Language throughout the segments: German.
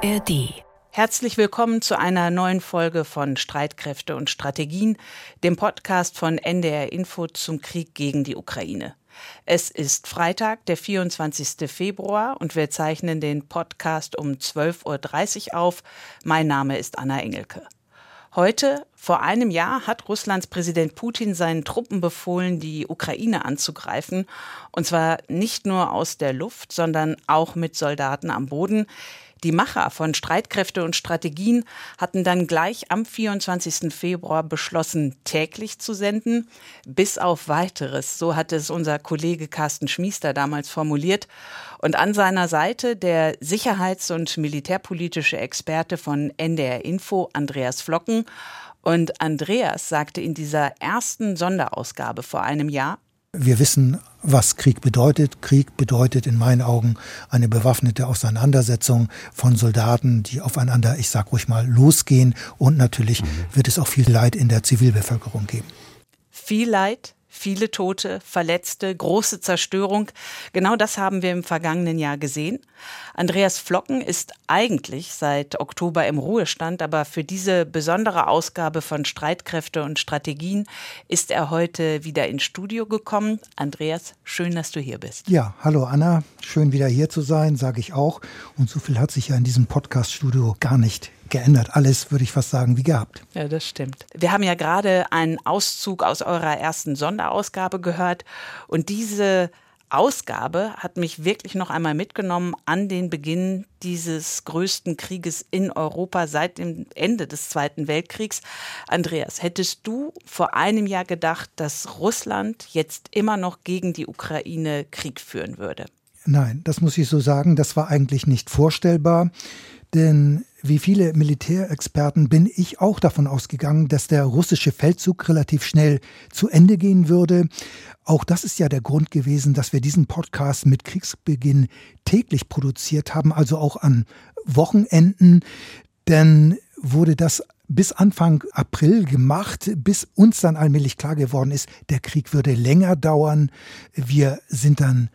ARD. Herzlich willkommen zu einer neuen Folge von Streitkräfte und Strategien, dem Podcast von NDR Info zum Krieg gegen die Ukraine. Es ist Freitag, der 24. Februar und wir zeichnen den Podcast um 12.30 Uhr auf. Mein Name ist Anna Engelke. Heute, vor einem Jahr, hat Russlands Präsident Putin seinen Truppen befohlen, die Ukraine anzugreifen. Und zwar nicht nur aus der Luft, sondern auch mit Soldaten am Boden. Die Macher von Streitkräfte und Strategien hatten dann gleich am 24. Februar beschlossen, täglich zu senden, bis auf weiteres. So hat es unser Kollege Carsten Schmiester damals formuliert. Und an seiner Seite der sicherheits- und militärpolitische Experte von NDR Info, Andreas Flocken. Und Andreas sagte in dieser ersten Sonderausgabe vor einem Jahr, wir wissen, was Krieg bedeutet. Krieg bedeutet in meinen Augen eine bewaffnete Auseinandersetzung von Soldaten, die aufeinander, ich sag ruhig mal, losgehen. Und natürlich mhm. wird es auch viel Leid in der Zivilbevölkerung geben. Viel Leid, viele Tote, Verletzte, große Zerstörung. Genau das haben wir im vergangenen Jahr gesehen. Andreas Flocken ist eigentlich seit Oktober im Ruhestand, aber für diese besondere Ausgabe von Streitkräfte und Strategien ist er heute wieder ins Studio gekommen. Andreas, schön, dass du hier bist. Ja, hallo Anna, schön wieder hier zu sein, sage ich auch. Und so viel hat sich ja in diesem Podcast-Studio gar nicht geändert. Alles, würde ich fast sagen, wie gehabt. Ja, das stimmt. Wir haben ja gerade einen Auszug aus eurer ersten Sonderausgabe gehört und diese Ausgabe hat mich wirklich noch einmal mitgenommen an den Beginn dieses größten Krieges in Europa seit dem Ende des Zweiten Weltkriegs. Andreas, hättest du vor einem Jahr gedacht, dass Russland jetzt immer noch gegen die Ukraine Krieg führen würde? Nein, das muss ich so sagen, das war eigentlich nicht vorstellbar. Denn wie viele Militärexperten bin ich auch davon ausgegangen, dass der russische Feldzug relativ schnell zu Ende gehen würde. Auch das ist ja der Grund gewesen, dass wir diesen Podcast mit Kriegsbeginn täglich produziert haben, also auch an Wochenenden. Denn wurde das bis Anfang April gemacht, bis uns dann allmählich klar geworden ist, der Krieg würde länger dauern. Wir sind dann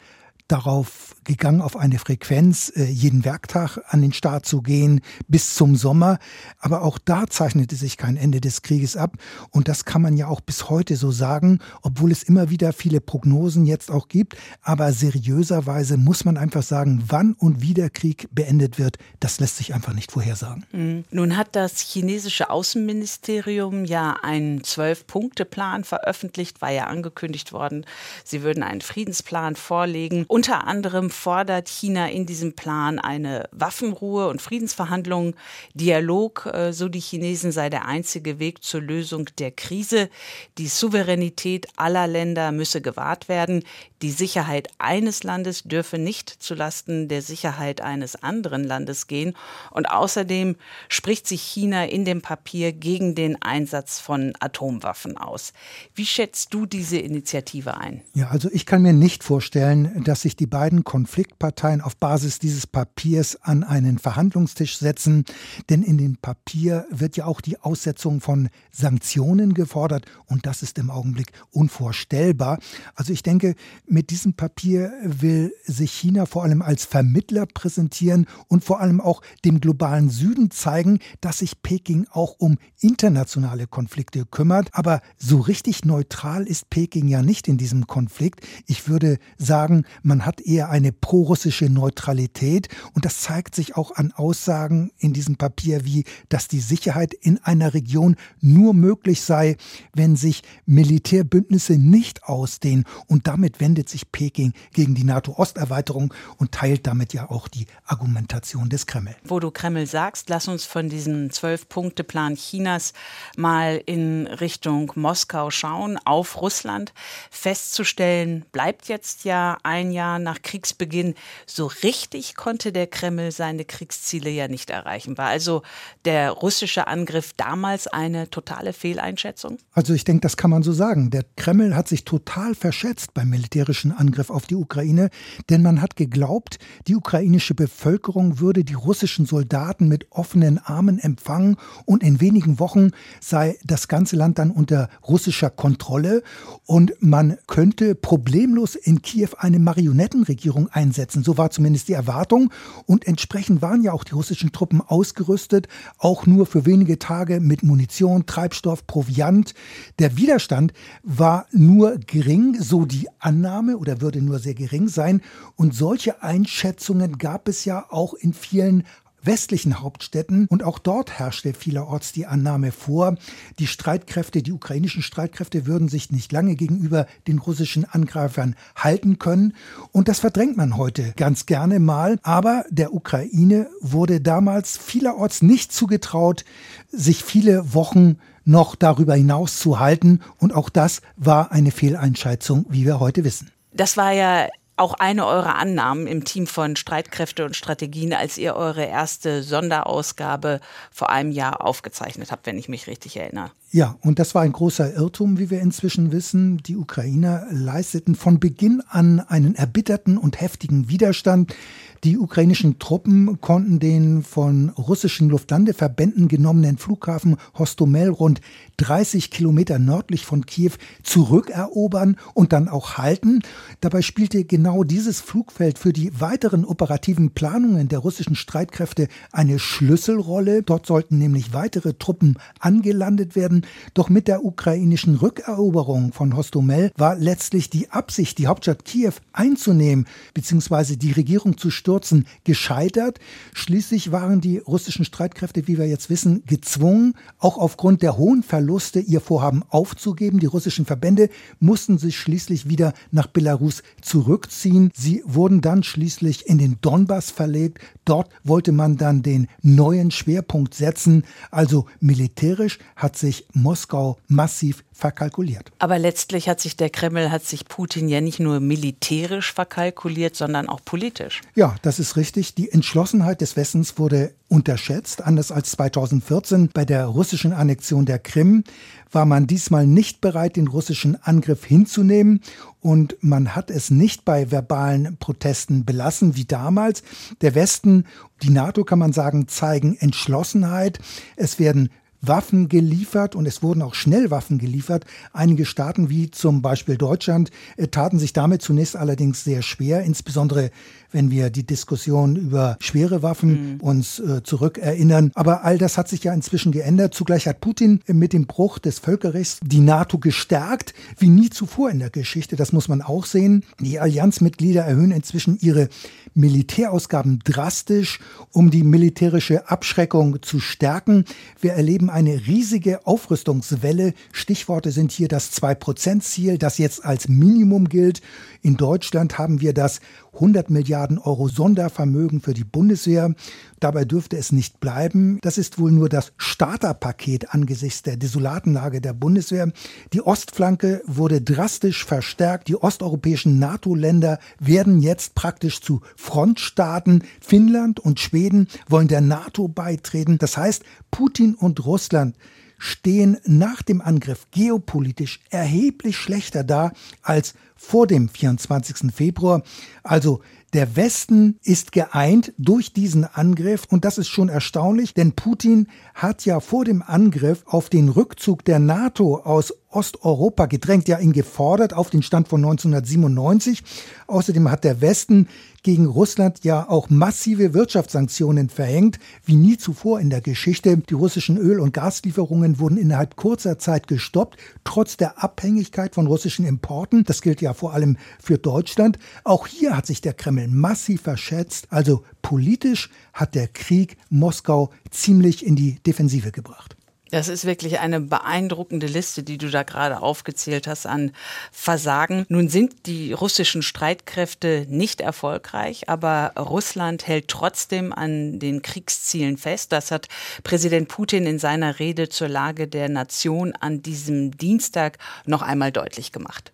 darauf gegangen, auf eine Frequenz äh, jeden Werktag an den Start zu gehen bis zum Sommer. Aber auch da zeichnete sich kein Ende des Krieges ab. Und das kann man ja auch bis heute so sagen, obwohl es immer wieder viele Prognosen jetzt auch gibt. Aber seriöserweise muss man einfach sagen, wann und wie der Krieg beendet wird, das lässt sich einfach nicht vorhersagen. Mhm. Nun hat das chinesische Außenministerium ja einen Zwölf-Punkte-Plan veröffentlicht, war ja angekündigt worden. Sie würden einen Friedensplan vorlegen. Unter anderem fordert China in diesem Plan eine Waffenruhe und Friedensverhandlungen. Dialog, äh, so die Chinesen, sei der einzige Weg zur Lösung der Krise. Die Souveränität aller Länder müsse gewahrt werden. Die Sicherheit eines Landes dürfe nicht zulasten der Sicherheit eines anderen Landes gehen. Und außerdem spricht sich China in dem Papier gegen den Einsatz von Atomwaffen aus. Wie schätzt du diese Initiative ein? Ja, also ich kann mir nicht vorstellen, dass sich die beiden Konfliktparteien auf Basis dieses Papiers an einen Verhandlungstisch setzen. Denn in dem Papier wird ja auch die Aussetzung von Sanktionen gefordert. Und das ist im Augenblick unvorstellbar. Also ich denke, mit diesem Papier will sich China vor allem als Vermittler präsentieren und vor allem auch dem globalen Süden zeigen, dass sich Peking auch um internationale Konflikte kümmert. Aber so richtig neutral ist Peking ja nicht in diesem Konflikt. Ich würde sagen, man hat eher eine prorussische Neutralität und das zeigt sich auch an Aussagen in diesem Papier wie, dass die Sicherheit in einer Region nur möglich sei, wenn sich Militärbündnisse nicht ausdehnen und damit wendet sich Peking gegen die NATO-Osterweiterung und teilt damit ja auch die Argumentation des Kreml. Wo du Kreml sagst, lass uns von diesem Zwölf-Punkte-Plan Chinas mal in Richtung Moskau schauen, auf Russland. Festzustellen bleibt jetzt ja ein Jahr nach Kriegsbeginn. So richtig konnte der Kreml seine Kriegsziele ja nicht erreichen. War also der russische Angriff damals eine totale Fehleinschätzung? Also ich denke, das kann man so sagen. Der Kreml hat sich total verschätzt beim militärischen militärischen Angriff auf die Ukraine, denn man hat geglaubt, die ukrainische Bevölkerung würde die russischen Soldaten mit offenen Armen empfangen und in wenigen Wochen sei das ganze Land dann unter russischer Kontrolle und man könnte problemlos in Kiew eine Marionette Marionettenregierung einsetzen. So war zumindest die Erwartung. Und entsprechend waren ja auch die russischen Truppen ausgerüstet, auch nur für wenige Tage mit Munition, Treibstoff, Proviant. Der Widerstand war nur gering, so die Annahme oder würde nur sehr gering sein. Und solche Einschätzungen gab es ja auch in vielen westlichen Hauptstädten. Und auch dort herrschte vielerorts die Annahme vor, die Streitkräfte, die ukrainischen Streitkräfte würden sich nicht lange gegenüber den russischen Angreifern halten können. Und das verdrängt man heute ganz gerne mal, aber der Ukraine wurde damals vielerorts nicht zugetraut, sich viele Wochen noch darüber hinaus zu halten und auch das war eine Fehleinschätzung, wie wir heute wissen. Das war ja auch eine eurer Annahmen im Team von Streitkräfte und Strategien, als ihr eure erste Sonderausgabe vor einem Jahr aufgezeichnet habt, wenn ich mich richtig erinnere. Ja, und das war ein großer Irrtum, wie wir inzwischen wissen. Die Ukrainer leisteten von Beginn an einen erbitterten und heftigen Widerstand. Die ukrainischen Truppen konnten den von russischen Luftlandeverbänden genommenen Flughafen Hostomel rund 30 Kilometer nördlich von Kiew zurückerobern und dann auch halten. Dabei spielte genau dieses Flugfeld für die weiteren operativen Planungen der russischen Streitkräfte eine Schlüsselrolle. Dort sollten nämlich weitere Truppen angelandet werden. Doch mit der ukrainischen Rückeroberung von Hostomel war letztlich die Absicht, die Hauptstadt Kiew einzunehmen bzw. die Regierung zu stürzen Stürzen gescheitert. Schließlich waren die russischen Streitkräfte, wie wir jetzt wissen, gezwungen, auch aufgrund der hohen Verluste ihr Vorhaben aufzugeben. Die russischen Verbände mussten sich schließlich wieder nach Belarus zurückziehen. Sie wurden dann schließlich in den Donbass verlegt. Dort wollte man dann den neuen Schwerpunkt setzen. Also militärisch hat sich Moskau massiv verkalkuliert. Aber letztlich hat sich der Kreml, hat sich Putin ja nicht nur militärisch verkalkuliert, sondern auch politisch. Ja, das ist richtig. Die Entschlossenheit des Westens wurde unterschätzt. Anders als 2014 bei der russischen Annexion der Krim war man diesmal nicht bereit, den russischen Angriff hinzunehmen. Und man hat es nicht bei verbalen Protesten belassen wie damals. Der Westen, die NATO kann man sagen, zeigen Entschlossenheit. Es werden Waffen geliefert und es wurden auch schnell Waffen geliefert. Einige Staaten wie zum Beispiel Deutschland äh, taten sich damit zunächst allerdings sehr schwer, insbesondere wenn wir die Diskussion über schwere Waffen mhm. uns äh, zurückerinnern. Aber all das hat sich ja inzwischen geändert. Zugleich hat Putin mit dem Bruch des Völkerrechts die NATO gestärkt, wie nie zuvor in der Geschichte. Das muss man auch sehen. Die Allianzmitglieder erhöhen inzwischen ihre Militärausgaben drastisch, um die militärische Abschreckung zu stärken. Wir erleben eine riesige Aufrüstungswelle. Stichworte sind hier das 2-Prozent-Ziel, das jetzt als Minimum gilt. In Deutschland haben wir das 100 Milliarden Euro Sondervermögen für die Bundeswehr. Dabei dürfte es nicht bleiben. Das ist wohl nur das Starterpaket angesichts der desolaten Lage der Bundeswehr. Die Ostflanke wurde drastisch verstärkt. Die osteuropäischen NATO-Länder werden jetzt praktisch zu Frontstaaten. Finnland und Schweden wollen der NATO beitreten. Das heißt, Putin und Russland stehen nach dem Angriff geopolitisch erheblich schlechter da als vor dem 24. Februar. Also der Westen ist geeint durch diesen Angriff und das ist schon erstaunlich, denn Putin hat ja vor dem Angriff auf den Rückzug der NATO aus Osteuropa gedrängt, ja ihn gefordert auf den Stand von 1997. Außerdem hat der Westen gegen Russland ja auch massive Wirtschaftssanktionen verhängt, wie nie zuvor in der Geschichte. Die russischen Öl- und Gaslieferungen wurden innerhalb kurzer Zeit gestoppt, trotz der Abhängigkeit von russischen Importen. Das gilt ja vor allem für Deutschland. Auch hier hat sich der Kreml massiv verschätzt. Also politisch hat der Krieg Moskau ziemlich in die Defensive gebracht. Das ist wirklich eine beeindruckende Liste, die du da gerade aufgezählt hast an Versagen. Nun sind die russischen Streitkräfte nicht erfolgreich, aber Russland hält trotzdem an den Kriegszielen fest. Das hat Präsident Putin in seiner Rede zur Lage der Nation an diesem Dienstag noch einmal deutlich gemacht.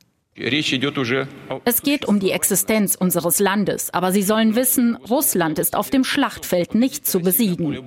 Es geht um die Existenz unseres Landes, aber Sie sollen wissen, Russland ist auf dem Schlachtfeld nicht zu besiegen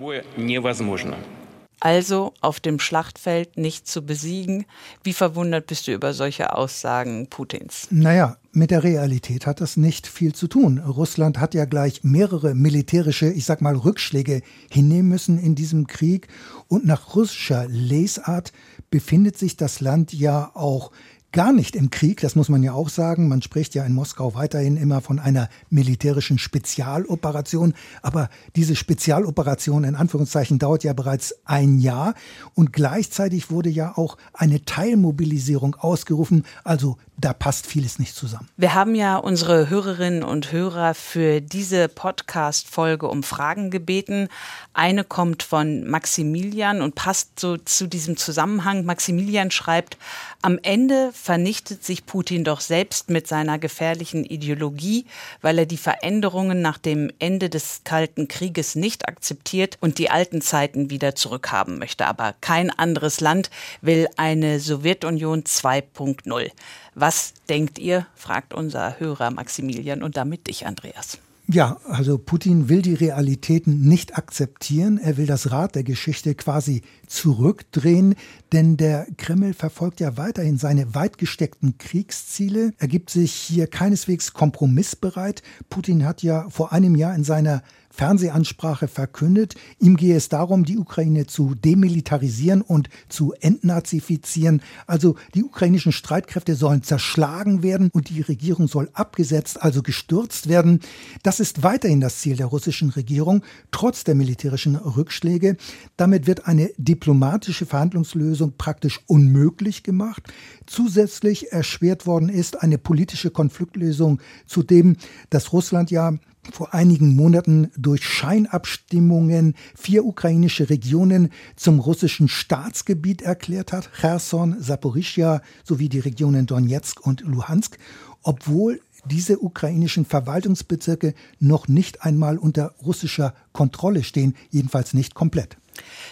also auf dem Schlachtfeld nicht zu besiegen. Wie verwundert bist du über solche Aussagen Putins? Naja, mit der Realität hat das nicht viel zu tun. Russland hat ja gleich mehrere militärische, ich sag mal, Rückschläge hinnehmen müssen in diesem Krieg. Und nach russischer Lesart befindet sich das Land ja auch gar nicht im Krieg, das muss man ja auch sagen. Man spricht ja in Moskau weiterhin immer von einer militärischen Spezialoperation, aber diese Spezialoperation in Anführungszeichen dauert ja bereits ein Jahr und gleichzeitig wurde ja auch eine Teilmobilisierung ausgerufen, also da passt vieles nicht zusammen. Wir haben ja unsere Hörerinnen und Hörer für diese Podcast-Folge um Fragen gebeten. Eine kommt von Maximilian und passt so zu diesem Zusammenhang. Maximilian schreibt, am Ende vernichtet sich Putin doch selbst mit seiner gefährlichen Ideologie, weil er die Veränderungen nach dem Ende des Kalten Krieges nicht akzeptiert und die alten Zeiten wieder zurückhaben möchte. Aber kein anderes Land will eine Sowjetunion 2.0. Was denkt ihr? fragt unser Hörer Maximilian und damit dich, Andreas. Ja, also Putin will die Realitäten nicht akzeptieren. Er will das Rad der Geschichte quasi zurückdrehen, denn der Kreml verfolgt ja weiterhin seine weit gesteckten Kriegsziele. Er gibt sich hier keineswegs kompromissbereit. Putin hat ja vor einem Jahr in seiner Fernsehansprache verkündet. Ihm gehe es darum, die Ukraine zu demilitarisieren und zu entnazifizieren. Also die ukrainischen Streitkräfte sollen zerschlagen werden und die Regierung soll abgesetzt, also gestürzt werden. Das ist weiterhin das Ziel der russischen Regierung, trotz der militärischen Rückschläge. Damit wird eine diplomatische Verhandlungslösung praktisch unmöglich gemacht. Zusätzlich erschwert worden ist eine politische Konfliktlösung, zudem, dass Russland ja vor einigen Monaten durch Scheinabstimmungen vier ukrainische Regionen zum russischen Staatsgebiet erklärt hat, Cherson, Saporischia sowie die Regionen Donetsk und Luhansk, obwohl diese ukrainischen Verwaltungsbezirke noch nicht einmal unter russischer Kontrolle stehen, jedenfalls nicht komplett.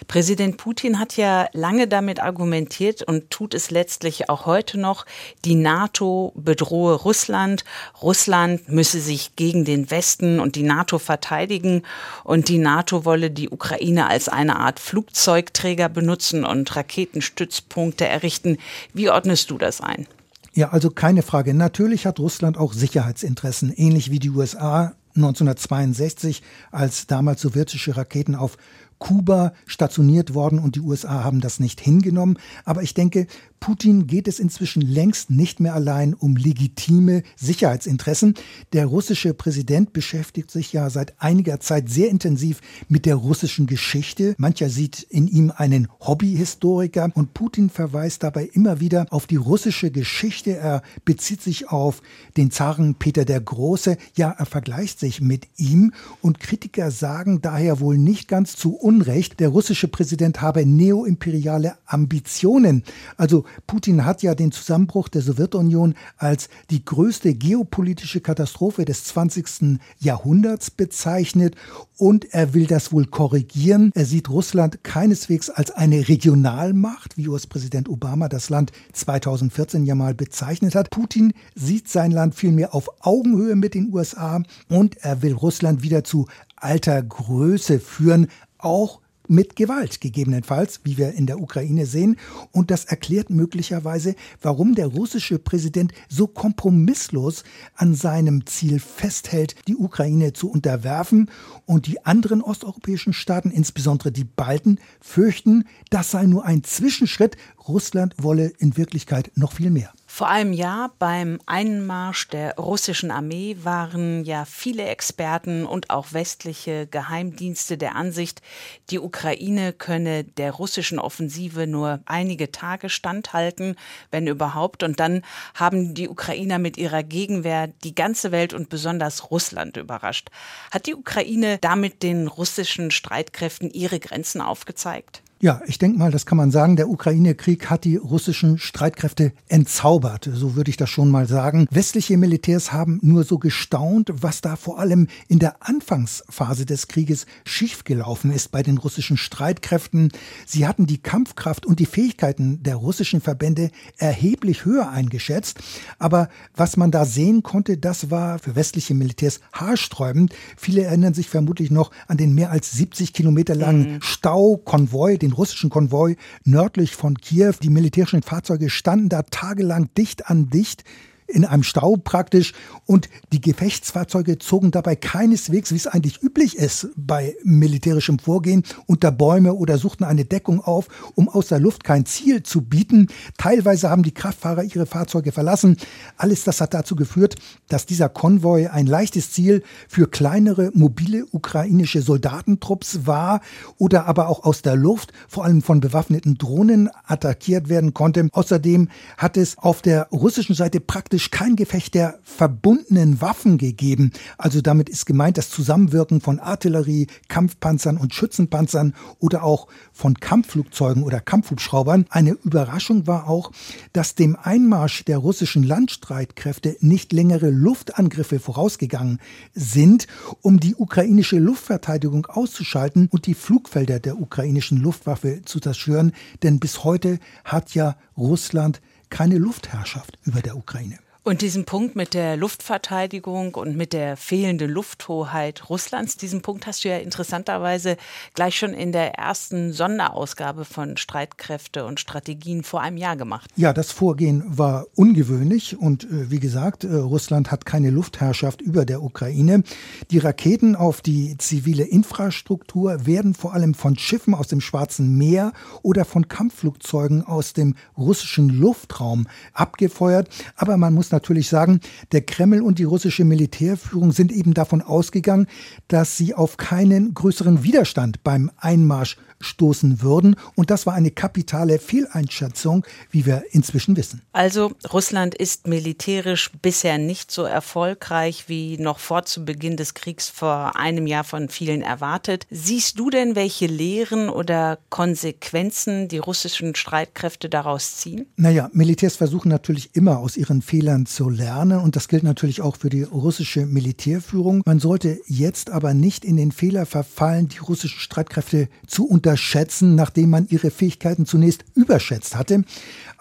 Präsident Putin hat ja lange damit argumentiert und tut es letztlich auch heute noch, die NATO bedrohe Russland, Russland müsse sich gegen den Westen und die NATO verteidigen und die NATO wolle die Ukraine als eine Art Flugzeugträger benutzen und Raketenstützpunkte errichten. Wie ordnest du das ein? Ja, also keine Frage. Natürlich hat Russland auch Sicherheitsinteressen, ähnlich wie die USA 1962, als damals sowjetische Raketen auf Kuba stationiert worden und die USA haben das nicht hingenommen. Aber ich denke, Putin geht es inzwischen längst nicht mehr allein um legitime Sicherheitsinteressen. Der russische Präsident beschäftigt sich ja seit einiger Zeit sehr intensiv mit der russischen Geschichte. Mancher sieht in ihm einen Hobbyhistoriker und Putin verweist dabei immer wieder auf die russische Geschichte. Er bezieht sich auf den Zaren Peter der Große. Ja, er vergleicht sich mit ihm und Kritiker sagen daher wohl nicht ganz zu Unrecht, der russische Präsident habe neoimperiale Ambitionen. Also Putin hat ja den Zusammenbruch der Sowjetunion als die größte geopolitische Katastrophe des 20. Jahrhunderts bezeichnet und er will das wohl korrigieren. Er sieht Russland keineswegs als eine Regionalmacht, wie US-Präsident Obama das Land 2014 ja mal bezeichnet hat. Putin sieht sein Land vielmehr auf Augenhöhe mit den USA und er will Russland wieder zu alter Größe führen, auch mit Gewalt gegebenenfalls, wie wir in der Ukraine sehen. Und das erklärt möglicherweise, warum der russische Präsident so kompromisslos an seinem Ziel festhält, die Ukraine zu unterwerfen. Und die anderen osteuropäischen Staaten, insbesondere die Balten, fürchten, das sei nur ein Zwischenschritt. Russland wolle in Wirklichkeit noch viel mehr. Vor einem Jahr beim Einmarsch der russischen Armee waren ja viele Experten und auch westliche Geheimdienste der Ansicht, die Ukraine könne der russischen Offensive nur einige Tage standhalten, wenn überhaupt. Und dann haben die Ukrainer mit ihrer Gegenwehr die ganze Welt und besonders Russland überrascht. Hat die Ukraine damit den russischen Streitkräften ihre Grenzen aufgezeigt? Ja, ich denke mal, das kann man sagen. Der Ukraine-Krieg hat die russischen Streitkräfte entzaubert. So würde ich das schon mal sagen. Westliche Militärs haben nur so gestaunt, was da vor allem in der Anfangsphase des Krieges schiefgelaufen ist bei den russischen Streitkräften. Sie hatten die Kampfkraft und die Fähigkeiten der russischen Verbände erheblich höher eingeschätzt. Aber was man da sehen konnte, das war für westliche Militärs haarsträubend. Viele erinnern sich vermutlich noch an den mehr als 70 Kilometer langen mhm. Staukonvoi, den den russischen Konvoi nördlich von Kiew. Die militärischen Fahrzeuge standen da tagelang dicht an dicht in einem Stau praktisch. Und die Gefechtsfahrzeuge zogen dabei keineswegs, wie es eigentlich üblich ist bei militärischem Vorgehen, unter Bäume oder suchten eine Deckung auf, um aus der Luft kein Ziel zu bieten. Teilweise haben die Kraftfahrer ihre Fahrzeuge verlassen. Alles das hat dazu geführt, dass dieser Konvoi ein leichtes Ziel für kleinere mobile ukrainische Soldatentrupps war oder aber auch aus der Luft, vor allem von bewaffneten Drohnen, attackiert werden konnte. Außerdem hat es auf der russischen Seite praktisch kein Gefecht der verbundenen Waffen gegeben. Also damit ist gemeint das Zusammenwirken von Artillerie, Kampfpanzern und Schützenpanzern oder auch von Kampfflugzeugen oder Kampfhubschraubern. Eine Überraschung war auch, dass dem Einmarsch der russischen Landstreitkräfte nicht längere Luftangriffe vorausgegangen sind, um die ukrainische Luftverteidigung auszuschalten und die Flugfelder der ukrainischen Luftwaffe zu zerstören. Denn bis heute hat ja Russland keine Luftherrschaft über der Ukraine. Und diesen Punkt mit der Luftverteidigung und mit der fehlenden Lufthoheit Russlands, diesen Punkt hast du ja interessanterweise gleich schon in der ersten Sonderausgabe von Streitkräfte und Strategien vor einem Jahr gemacht. Ja, das Vorgehen war ungewöhnlich und äh, wie gesagt, äh, Russland hat keine Luftherrschaft über der Ukraine. Die Raketen auf die zivile Infrastruktur werden vor allem von Schiffen aus dem Schwarzen Meer oder von Kampfflugzeugen aus dem russischen Luftraum abgefeuert, aber man muss natürlich sagen, der Kreml und die russische Militärführung sind eben davon ausgegangen, dass sie auf keinen größeren Widerstand beim Einmarsch stoßen würden. Und das war eine kapitale Fehleinschätzung, wie wir inzwischen wissen. Also Russland ist militärisch bisher nicht so erfolgreich wie noch vor zu Beginn des Kriegs vor einem Jahr von vielen erwartet. Siehst du denn, welche Lehren oder Konsequenzen die russischen Streitkräfte daraus ziehen? Naja, Militärs versuchen natürlich immer aus ihren Fehlern zu lernen und das gilt natürlich auch für die russische Militärführung. Man sollte jetzt aber nicht in den Fehler verfallen, die russischen Streitkräfte zu unterstützen unterschätzen, nachdem man ihre Fähigkeiten zunächst überschätzt hatte.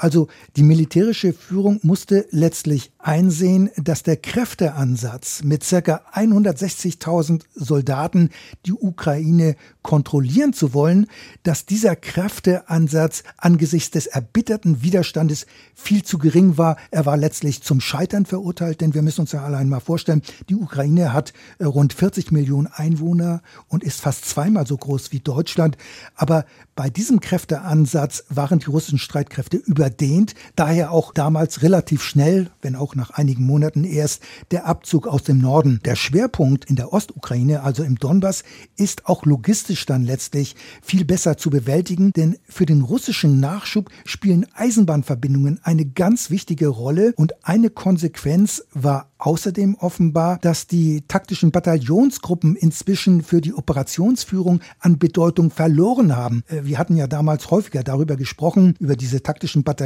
Also die militärische Führung musste letztlich einsehen, dass der Kräfteansatz mit ca. 160.000 Soldaten die Ukraine kontrollieren zu wollen, dass dieser Kräfteansatz angesichts des erbitterten Widerstandes viel zu gering war. Er war letztlich zum Scheitern verurteilt, denn wir müssen uns ja allein mal vorstellen, die Ukraine hat äh, rund 40 Millionen Einwohner und ist fast zweimal so groß wie Deutschland. Aber bei diesem Kräfteansatz waren die russischen Streitkräfte überdehnt, daher auch damals relativ schnell, wenn auch nach einigen Monaten erst, der Abzug aus dem Norden. Der Schwerpunkt in der Ostukraine, also im Donbass, ist auch logistisch dann letztlich viel besser zu bewältigen, denn für den russischen Nachschub spielen Eisenbahnverbindungen eine ganz wichtige Rolle und eine Konsequenz war außerdem offenbar, dass die taktischen Bataillonsgruppen inzwischen für die Operationsführung an Bedeutung verloren haben. Äh, wir hatten ja damals häufiger darüber gesprochen, über diese taktischen Bataillonsgruppen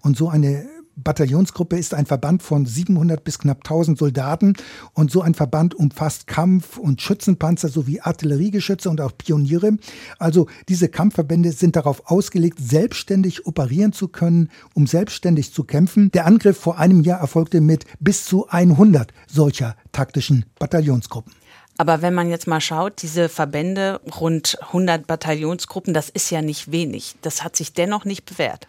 und so eine Bataillonsgruppe ist ein Verband von 700 bis knapp 1000 Soldaten und so ein Verband umfasst Kampf- und Schützenpanzer sowie Artilleriegeschütze und auch Pioniere. Also diese Kampfverbände sind darauf ausgelegt, selbstständig operieren zu können, um selbstständig zu kämpfen. Der Angriff vor einem Jahr erfolgte mit bis zu 100 solcher taktischen Bataillonsgruppen. Aber wenn man jetzt mal schaut, diese Verbände, rund 100 Bataillonsgruppen, das ist ja nicht wenig. Das hat sich dennoch nicht bewährt.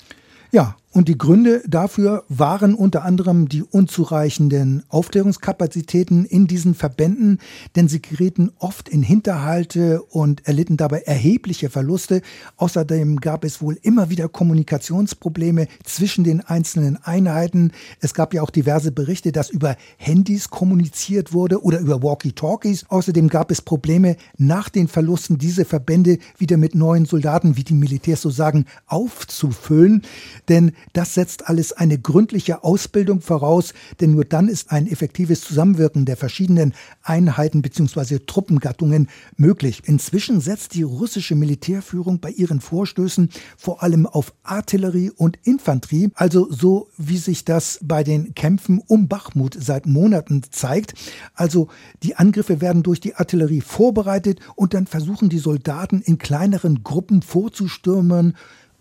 Ja, und die Gründe dafür waren unter anderem die unzureichenden Aufklärungskapazitäten in diesen Verbänden, denn sie gerieten oft in Hinterhalte und erlitten dabei erhebliche Verluste. Außerdem gab es wohl immer wieder Kommunikationsprobleme zwischen den einzelnen Einheiten. Es gab ja auch diverse Berichte, dass über Handys kommuniziert wurde oder über Walkie-Talkies. Außerdem gab es Probleme nach den Verlusten, diese Verbände wieder mit neuen Soldaten, wie die Militärs so sagen, aufzufüllen. Denn das setzt alles eine gründliche Ausbildung voraus, denn nur dann ist ein effektives Zusammenwirken der verschiedenen Einheiten bzw. Truppengattungen möglich. Inzwischen setzt die russische Militärführung bei ihren Vorstößen vor allem auf Artillerie und Infanterie, also so wie sich das bei den Kämpfen um Bachmut seit Monaten zeigt. Also die Angriffe werden durch die Artillerie vorbereitet und dann versuchen die Soldaten in kleineren Gruppen vorzustürmen,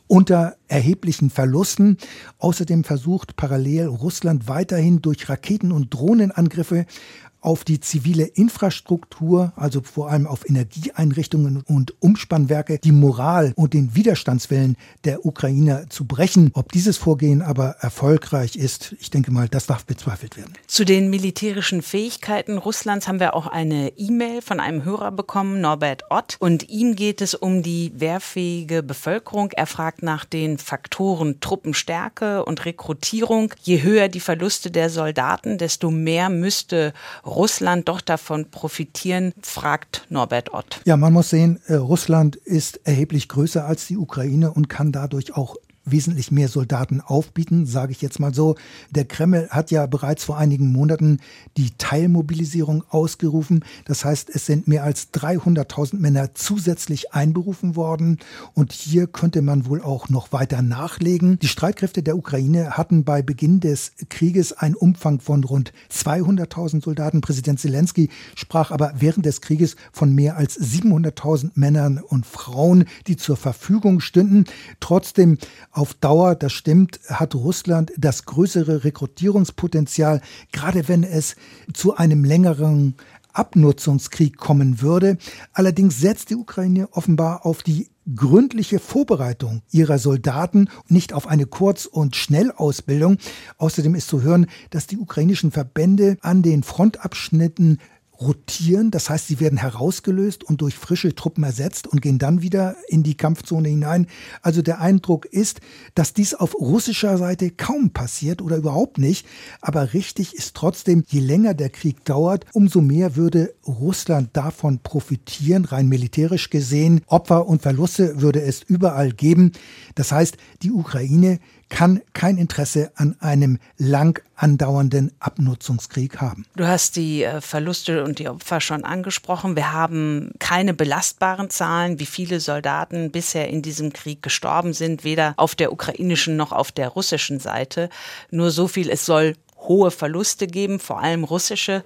unter erheblichen Verlusten. Außerdem versucht parallel Russland weiterhin durch Raketen- und Drohnenangriffe auf die zivile Infrastruktur, also vor allem auf Energieeinrichtungen und Umspannwerke, die Moral und den Widerstandswillen der Ukrainer zu brechen. Ob dieses Vorgehen aber erfolgreich ist, ich denke mal, das darf bezweifelt werden. Zu den militärischen Fähigkeiten Russlands haben wir auch eine E-Mail von einem Hörer bekommen, Norbert Ott. Und ihm geht es um die wehrfähige Bevölkerung. Er fragt nach den Faktoren Truppenstärke und Rekrutierung. Je höher die Verluste der Soldaten, desto mehr müsste Russland doch davon profitieren, fragt Norbert Ott. Ja, man muss sehen, äh, Russland ist erheblich größer als die Ukraine und kann dadurch auch wesentlich mehr Soldaten aufbieten, sage ich jetzt mal so. Der Kreml hat ja bereits vor einigen Monaten die Teilmobilisierung ausgerufen. Das heißt, es sind mehr als 300.000 Männer zusätzlich einberufen worden. Und hier könnte man wohl auch noch weiter nachlegen. Die Streitkräfte der Ukraine hatten bei Beginn des Krieges einen Umfang von rund 200.000 Soldaten. Präsident Zelensky sprach aber während des Krieges von mehr als 700.000 Männern und Frauen, die zur Verfügung stünden. Trotzdem auf Dauer, das stimmt, hat Russland das größere Rekrutierungspotenzial, gerade wenn es zu einem längeren Abnutzungskrieg kommen würde. Allerdings setzt die Ukraine offenbar auf die gründliche Vorbereitung ihrer Soldaten, nicht auf eine Kurz- und Schnellausbildung. Außerdem ist zu hören, dass die ukrainischen Verbände an den Frontabschnitten rotieren. Das heißt, sie werden herausgelöst und durch frische Truppen ersetzt und gehen dann wieder in die Kampfzone hinein. Also der Eindruck ist, dass dies auf russischer Seite kaum passiert oder überhaupt nicht. Aber richtig ist trotzdem, je länger der Krieg dauert, umso mehr würde Russland davon profitieren, rein militärisch gesehen. Opfer und Verluste würde es überall geben. Das heißt, die Ukraine kann kein Interesse an einem lang andauernden Abnutzungskrieg haben. Du hast die äh, Verluste und die Opfer schon angesprochen. Wir haben keine belastbaren Zahlen, wie viele Soldaten bisher in diesem Krieg gestorben sind, weder auf der ukrainischen noch auf der russischen Seite. Nur so viel, es soll hohe Verluste geben, vor allem russische.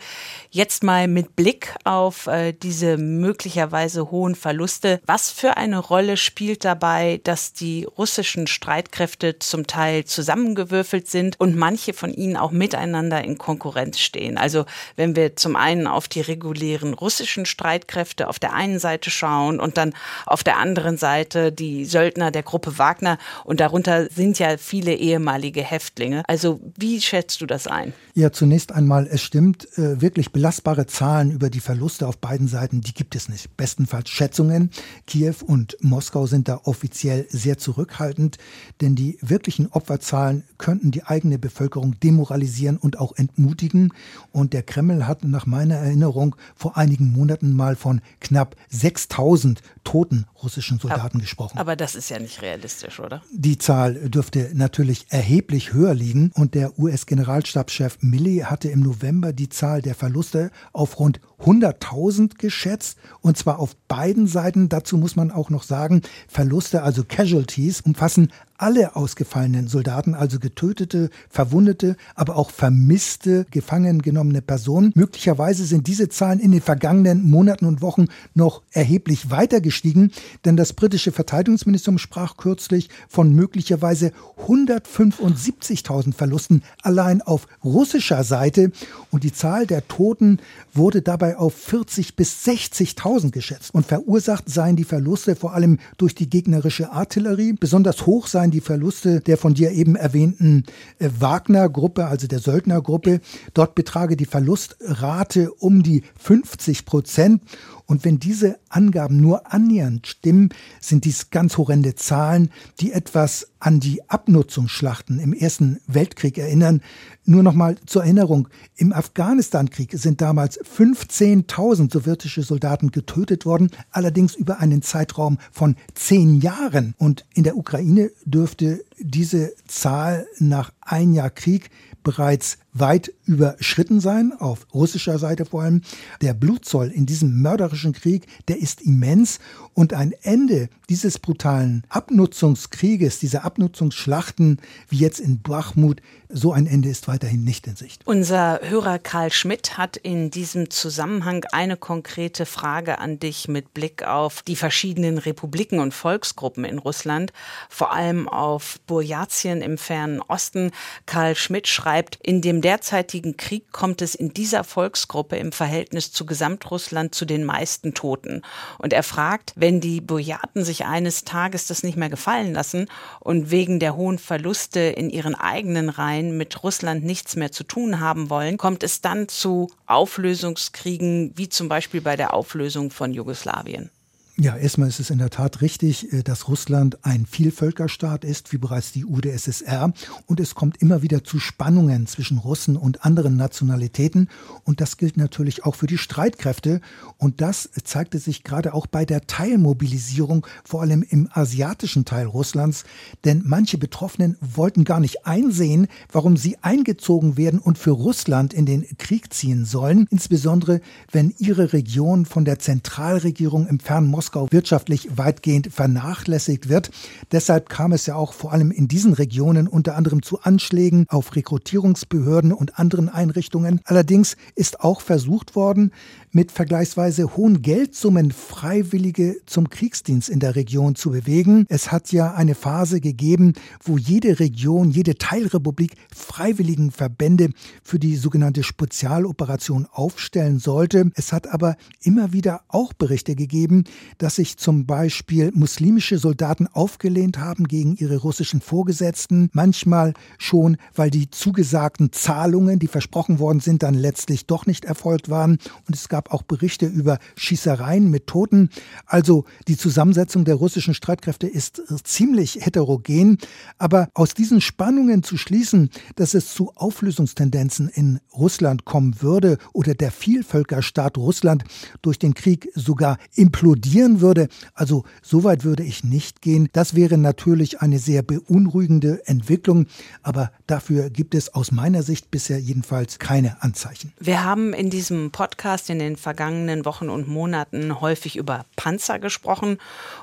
Jetzt mal mit Blick auf äh, diese möglicherweise hohen Verluste. Was für eine Rolle spielt dabei, dass die russischen Streitkräfte zum Teil zusammengewürfelt sind und manche von ihnen auch miteinander in Konkurrenz stehen? Also wenn wir zum einen auf die regulären russischen Streitkräfte auf der einen Seite schauen und dann auf der anderen Seite die Söldner der Gruppe Wagner und darunter sind ja viele ehemalige Häftlinge. Also wie schätzt du das ein? Ja, zunächst einmal, es stimmt, äh, wirklich belastbare Zahlen über die Verluste auf beiden Seiten, die gibt es nicht. Bestenfalls Schätzungen. Kiew und Moskau sind da offiziell sehr zurückhaltend, denn die wirklichen Opferzahlen könnten die eigene Bevölkerung demoralisieren und auch entmutigen. Und der Kreml hat nach meiner Erinnerung vor einigen Monaten mal von knapp 6000 toten russischen Soldaten aber, gesprochen. Aber das ist ja nicht realistisch, oder? Die Zahl dürfte natürlich erheblich höher liegen und der US-Generalstabschef Milley hatte im November die Zahl der Verluste auf rund 100.000 geschätzt und zwar auf beiden Seiten. Dazu muss man auch noch sagen, Verluste, also Casualties, umfassen alle ausgefallenen Soldaten, also getötete, verwundete, aber auch vermisste, gefangen genommene Personen. Möglicherweise sind diese Zahlen in den vergangenen Monaten und Wochen noch erheblich weiter gestiegen, denn das britische Verteidigungsministerium sprach kürzlich von möglicherweise 175.000 Verlusten allein auf russischer Seite und die Zahl der Toten wurde dabei auf 40 bis 60.000 geschätzt und verursacht seien die Verluste vor allem durch die gegnerische Artillerie. Besonders hoch seien die Verluste der von dir eben erwähnten äh, Wagner-Gruppe, also der Söldnergruppe. Dort betrage die Verlustrate um die 50 Prozent. Und wenn diese Angaben nur annähernd stimmen, sind dies ganz horrende Zahlen, die etwas an die Abnutzungsschlachten im Ersten Weltkrieg erinnern. Nur noch mal zur Erinnerung, im Afghanistan-Krieg sind damals 15.000 sowjetische Soldaten getötet worden, allerdings über einen Zeitraum von zehn Jahren. Und in der Ukraine dürfte diese Zahl nach ein Jahr Krieg bereits weit überschritten sein, auf russischer Seite vor allem. Der Blutzoll in diesem mörderischen Krieg, der ist immens und ein Ende dieses brutalen Abnutzungskrieges, dieser Abnutzungsschlachten wie jetzt in Bachmut, so ein Ende ist weiterhin nicht in Sicht. Unser Hörer Karl Schmidt hat in diesem Zusammenhang eine konkrete Frage an dich mit Blick auf die verschiedenen Republiken und Volksgruppen in Russland, vor allem auf Burjatien im fernen Osten. Karl Schmidt schreibt, in dem derzeitigen Krieg kommt es in dieser Volksgruppe im Verhältnis zu Gesamtrussland zu den meisten Toten. Und er fragt, wenn die Buryaten sich eines Tages das nicht mehr gefallen lassen und wegen der hohen Verluste in ihren eigenen Reihen mit Russland nichts mehr zu tun haben wollen, kommt es dann zu Auflösungskriegen, wie zum Beispiel bei der Auflösung von Jugoslawien. Ja, erstmal ist es in der Tat richtig, äh, dass Russland ein Vielvölkerstaat ist, wie bereits die UdSSR. Und es kommt immer wieder zu Spannungen zwischen Russen und anderen Nationalitäten. Und das gilt natürlich auch für die Streitkräfte. Und das zeigte sich gerade auch bei der Teilmobilisierung, vor allem im asiatischen Teil Russlands. Denn manche Betroffenen wollten gar nicht einsehen, warum sie eingezogen werden und für Russland in den Krieg ziehen sollen. Insbesondere, wenn ihre Region von der Zentralregierung im fernen Moskau wirtschaftlich weitgehend vernachlässigt wird. Deshalb kam es ja auch vor allem in diesen Regionen unter anderem zu Anschlägen auf Rekrutierungsbehörden und anderen Einrichtungen. Allerdings ist auch versucht worden, mit vergleichsweise hohen Geldsummen Freiwillige zum Kriegsdienst in der Region zu bewegen. Es hat ja eine Phase gegeben, wo jede Region, jede Teilrepublik freiwilligen Verbände für die sogenannte Spezialoperation aufstellen sollte. Es hat aber immer wieder auch Berichte gegeben, dass sich zum Beispiel muslimische Soldaten aufgelehnt haben gegen ihre russischen Vorgesetzten, manchmal schon, weil die zugesagten Zahlungen, die versprochen worden sind, dann letztlich doch nicht erfolgt waren. Und es gab gab auch Berichte über Schießereien mit Toten. Also die Zusammensetzung der russischen Streitkräfte ist ziemlich heterogen. Aber aus diesen Spannungen zu schließen, dass es zu Auflösungstendenzen in Russland kommen würde oder der Vielvölkerstaat Russland durch den Krieg sogar implodieren würde, also so weit würde ich nicht gehen. Das wäre natürlich eine sehr beunruhigende Entwicklung, aber dafür gibt es aus meiner Sicht bisher jedenfalls keine Anzeichen. Wir haben in diesem Podcast in den vergangenen Wochen und Monaten häufig über Panzer gesprochen.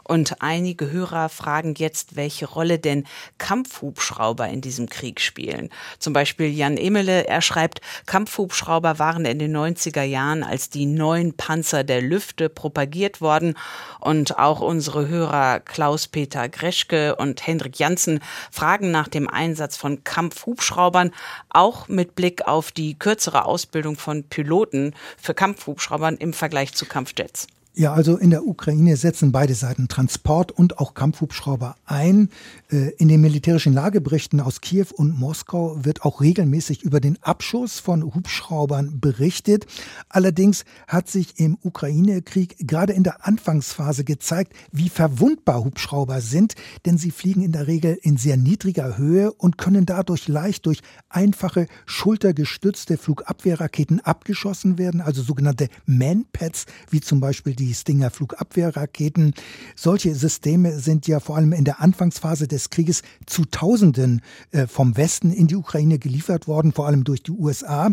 Und einige Hörer fragen jetzt, welche Rolle denn Kampfhubschrauber in diesem Krieg spielen. Zum Beispiel Jan Emele, er schreibt, Kampfhubschrauber waren in den 90er Jahren als die neuen Panzer der Lüfte propagiert worden. Und auch unsere Hörer Klaus-Peter Greschke und Hendrik Janssen fragen nach dem Einsatz von Kampfhubschraubern, auch mit Blick auf die kürzere Ausbildung von Piloten für Kampfhubschrauber Hubschraubern im Vergleich zu Kampfjets. Ja, also in der Ukraine setzen beide Seiten Transport- und auch Kampfhubschrauber ein. Äh, in den militärischen Lageberichten aus Kiew und Moskau wird auch regelmäßig über den Abschuss von Hubschraubern berichtet. Allerdings hat sich im Ukraine-Krieg gerade in der Anfangsphase gezeigt, wie verwundbar Hubschrauber sind, denn sie fliegen in der Regel in sehr niedriger Höhe und können dadurch leicht durch einfache schultergestützte Flugabwehrraketen abgeschossen werden, also sogenannte Manpads, wie zum Beispiel die die Stinger Flugabwehrraketen. Solche Systeme sind ja vor allem in der Anfangsphase des Krieges zu Tausenden äh, vom Westen in die Ukraine geliefert worden, vor allem durch die USA.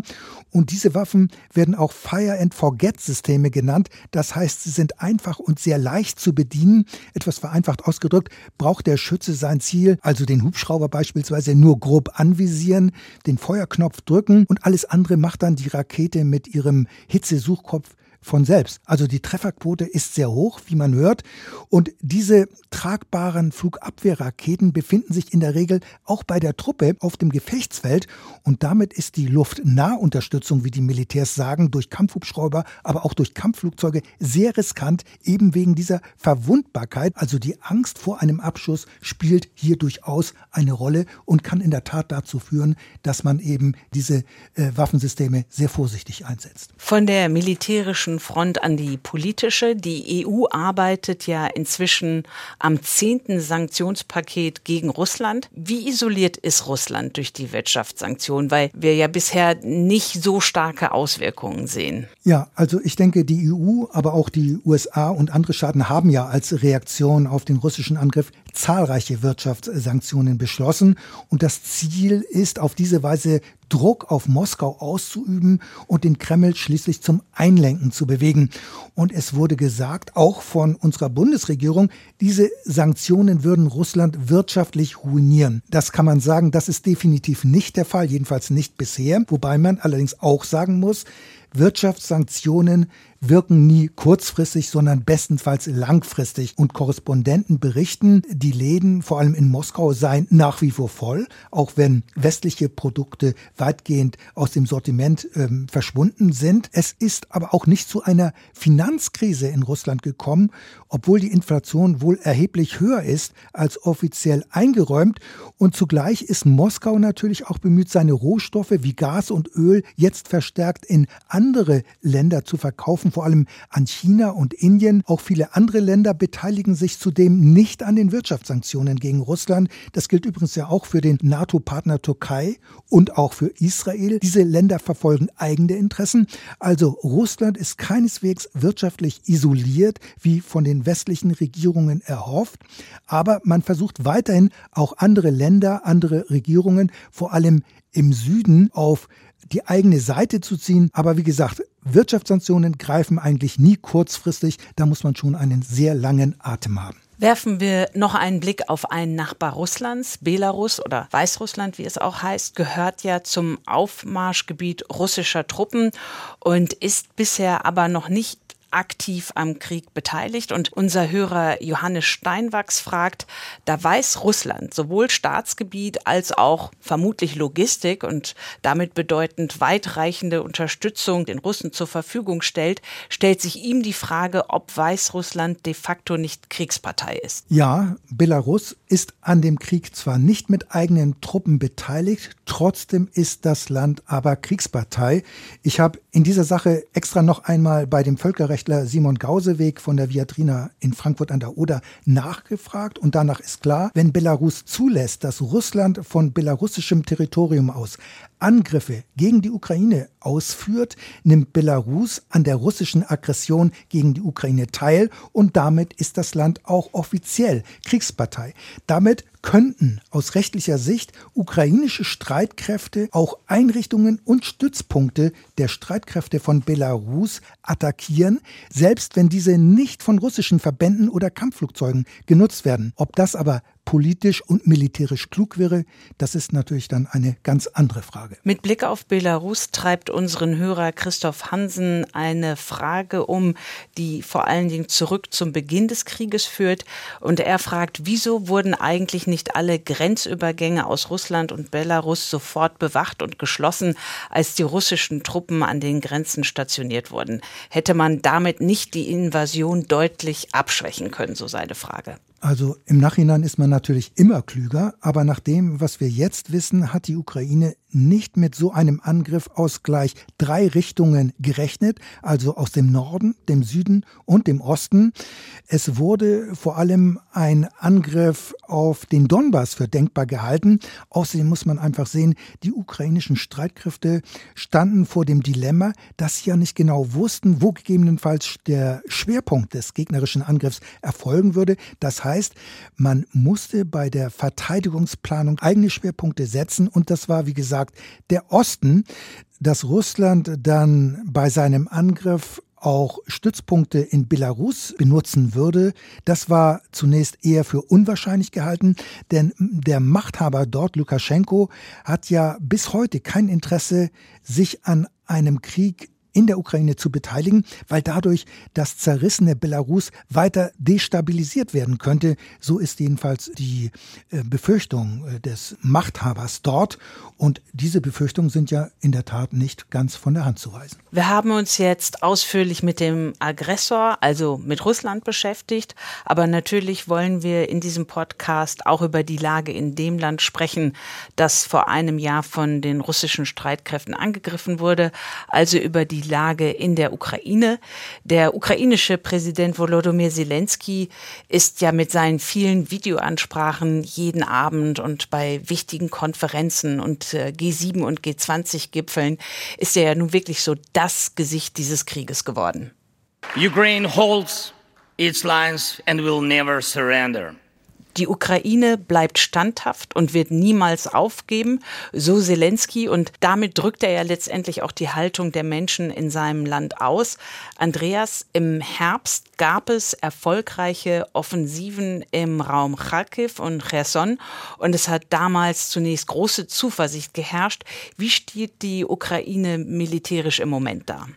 Und diese Waffen werden auch Fire and Forget Systeme genannt. Das heißt, sie sind einfach und sehr leicht zu bedienen. Etwas vereinfacht ausgedrückt, braucht der Schütze sein Ziel, also den Hubschrauber beispielsweise, nur grob anvisieren, den Feuerknopf drücken und alles andere macht dann die Rakete mit ihrem Hitzesuchkopf von selbst. Also die Trefferquote ist sehr hoch, wie man hört. Und diese tragbaren Flugabwehrraketen befinden sich in der Regel auch bei der Truppe auf dem Gefechtsfeld. Und damit ist die Luftnahunterstützung, wie die Militärs sagen, durch Kampfhubschrauber, aber auch durch Kampfflugzeuge sehr riskant, eben wegen dieser Verwundbarkeit. Also die Angst vor einem Abschuss spielt hier durchaus eine Rolle und kann in der Tat dazu führen, dass man eben diese äh, Waffensysteme sehr vorsichtig einsetzt. Von der militärischen politischen Front an die politische. Die EU arbeitet ja inzwischen am zehnten Sanktionspaket gegen Russland. Wie isoliert ist Russland durch die Wirtschaftssanktionen? Weil wir ja bisher nicht so starke Auswirkungen sehen. Ja, also ich denke, die EU, aber auch die USA und andere Staaten haben ja als Reaktion auf den russischen Angriff zahlreiche Wirtschaftssanktionen beschlossen. Und das Ziel ist, auf diese Weise Druck auf Moskau auszuüben und den Kreml schließlich zum Einlenken zu bewegen. Und es wurde gesagt, auch von unserer Bundesregierung, diese Sanktionen würden Russland wirtschaftlich ruinieren. Das kann man sagen, das ist definitiv nicht der Fall, jedenfalls nicht bisher. Wobei man allerdings auch sagen muss, Wirtschaftssanktionen wirken nie kurzfristig, sondern bestenfalls langfristig. Und Korrespondenten berichten, die Läden, vor allem in Moskau, seien nach wie vor voll, auch wenn westliche Produkte weitgehend aus dem Sortiment ähm, verschwunden sind. Es ist aber auch nicht zu einer Finanzkrise in Russland gekommen, obwohl die Inflation wohl erheblich höher ist als offiziell eingeräumt. Und zugleich ist Moskau natürlich auch bemüht, seine Rohstoffe wie Gas und Öl jetzt verstärkt in andere Länder zu verkaufen, vor allem an China und Indien. Auch viele andere Länder beteiligen sich zudem nicht an den Wirtschaftssanktionen gegen Russland. Das gilt übrigens ja auch für den NATO-Partner Türkei und auch für Israel. Diese Länder verfolgen eigene Interessen. Also Russland ist keineswegs wirtschaftlich isoliert, wie von den westlichen Regierungen erhofft. Aber man versucht weiterhin auch andere Länder, andere Regierungen, vor allem im Süden, auf die eigene Seite zu ziehen. Aber wie gesagt, Wirtschaftssanktionen greifen eigentlich nie kurzfristig. Da muss man schon einen sehr langen Atem haben. Werfen wir noch einen Blick auf einen Nachbar Russlands. Belarus oder Weißrussland, wie es auch heißt, gehört ja zum Aufmarschgebiet russischer Truppen und ist bisher aber noch nicht aktiv am Krieg beteiligt. Und unser Hörer Johannes Steinwachs fragt, da weiß Russland sowohl Staatsgebiet als auch vermutlich Logistik und damit bedeutend weitreichende Unterstützung den Russen zur Verfügung stellt, stellt sich ihm die Frage, ob Weißrussland de facto nicht Kriegspartei ist. Ja, Belarus ist an dem Krieg zwar nicht mit eigenen Truppen beteiligt, trotzdem ist das Land aber Kriegspartei. Ich habe in dieser Sache extra noch einmal bei dem Völkerrecht Strafrechtler Simon Gauseweg von der Viatrina in Frankfurt an der Oder nachgefragt und danach ist klar, wenn Belarus zulässt, dass Russland von belarussischem Territorium aus Angriffe gegen die Ukraine ausführt, nimmt Belarus an der russischen Aggression gegen die Ukraine teil und damit ist das Land auch offiziell Kriegspartei. Damit könnten aus rechtlicher Sicht ukrainische Streitkräfte auch Einrichtungen und Stützpunkte der Streitkräfte von Belarus attackieren, selbst wenn diese nicht von russischen Verbänden oder Kampfflugzeugen genutzt werden. Ob das aber politisch und militärisch klug wäre, das ist natürlich dann eine ganz andere Frage. Mit Blick auf Belarus treibt unseren Hörer Christoph Hansen eine Frage um, die vor allen Dingen zurück zum Beginn des Krieges führt. Und er fragt, wieso wurden eigentlich nicht alle Grenzübergänge aus Russland und Belarus sofort bewacht und geschlossen, als die russischen Truppen an den Grenzen stationiert wurden? Hätte man damit nicht die Invasion deutlich abschwächen können, so seine Frage. Also im Nachhinein ist man natürlich immer klüger, aber nach dem, was wir jetzt wissen, hat die Ukraine nicht mit so einem Angriff aus gleich drei Richtungen gerechnet, also aus dem Norden, dem Süden und dem Osten. Es wurde vor allem ein Angriff auf den Donbass für denkbar gehalten. Außerdem muss man einfach sehen, die ukrainischen Streitkräfte standen vor dem Dilemma, dass sie ja nicht genau wussten, wo gegebenenfalls der Schwerpunkt des gegnerischen Angriffs erfolgen würde. Das heißt, man musste bei der Verteidigungsplanung eigene Schwerpunkte setzen. Und das war, wie gesagt, der Osten, dass Russland dann bei seinem Angriff auch Stützpunkte in Belarus benutzen würde, das war zunächst eher für unwahrscheinlich gehalten, denn der Machthaber dort, Lukaschenko, hat ja bis heute kein Interesse, sich an einem Krieg in der Ukraine zu beteiligen, weil dadurch das zerrissene Belarus weiter destabilisiert werden könnte. So ist jedenfalls die äh, Befürchtung äh, des Machthabers dort. Und diese Befürchtungen sind ja in der Tat nicht ganz von der Hand zu weisen. Wir haben uns jetzt ausführlich mit dem Aggressor, also mit Russland beschäftigt. Aber natürlich wollen wir in diesem Podcast auch über die Lage in dem Land sprechen, das vor einem Jahr von den russischen Streitkräften angegriffen wurde. Also über die die Lage in der Ukraine. Der ukrainische Präsident Volodymyr Zelensky ist ja mit seinen vielen Videoansprachen jeden Abend und bei wichtigen Konferenzen und äh, G7 und G20-Gipfeln ist er ja nun wirklich so das Gesicht dieses Krieges geworden. Ukraine holds its lines and will never surrender. Die Ukraine bleibt standhaft und wird niemals aufgeben, so Zelensky. Und damit drückt er ja letztendlich auch die Haltung der Menschen in seinem Land aus. Andreas, im Herbst gab es erfolgreiche Offensiven im Raum Kharkiv und Cherson. Und es hat damals zunächst große Zuversicht geherrscht. Wie steht die Ukraine militärisch im Moment da?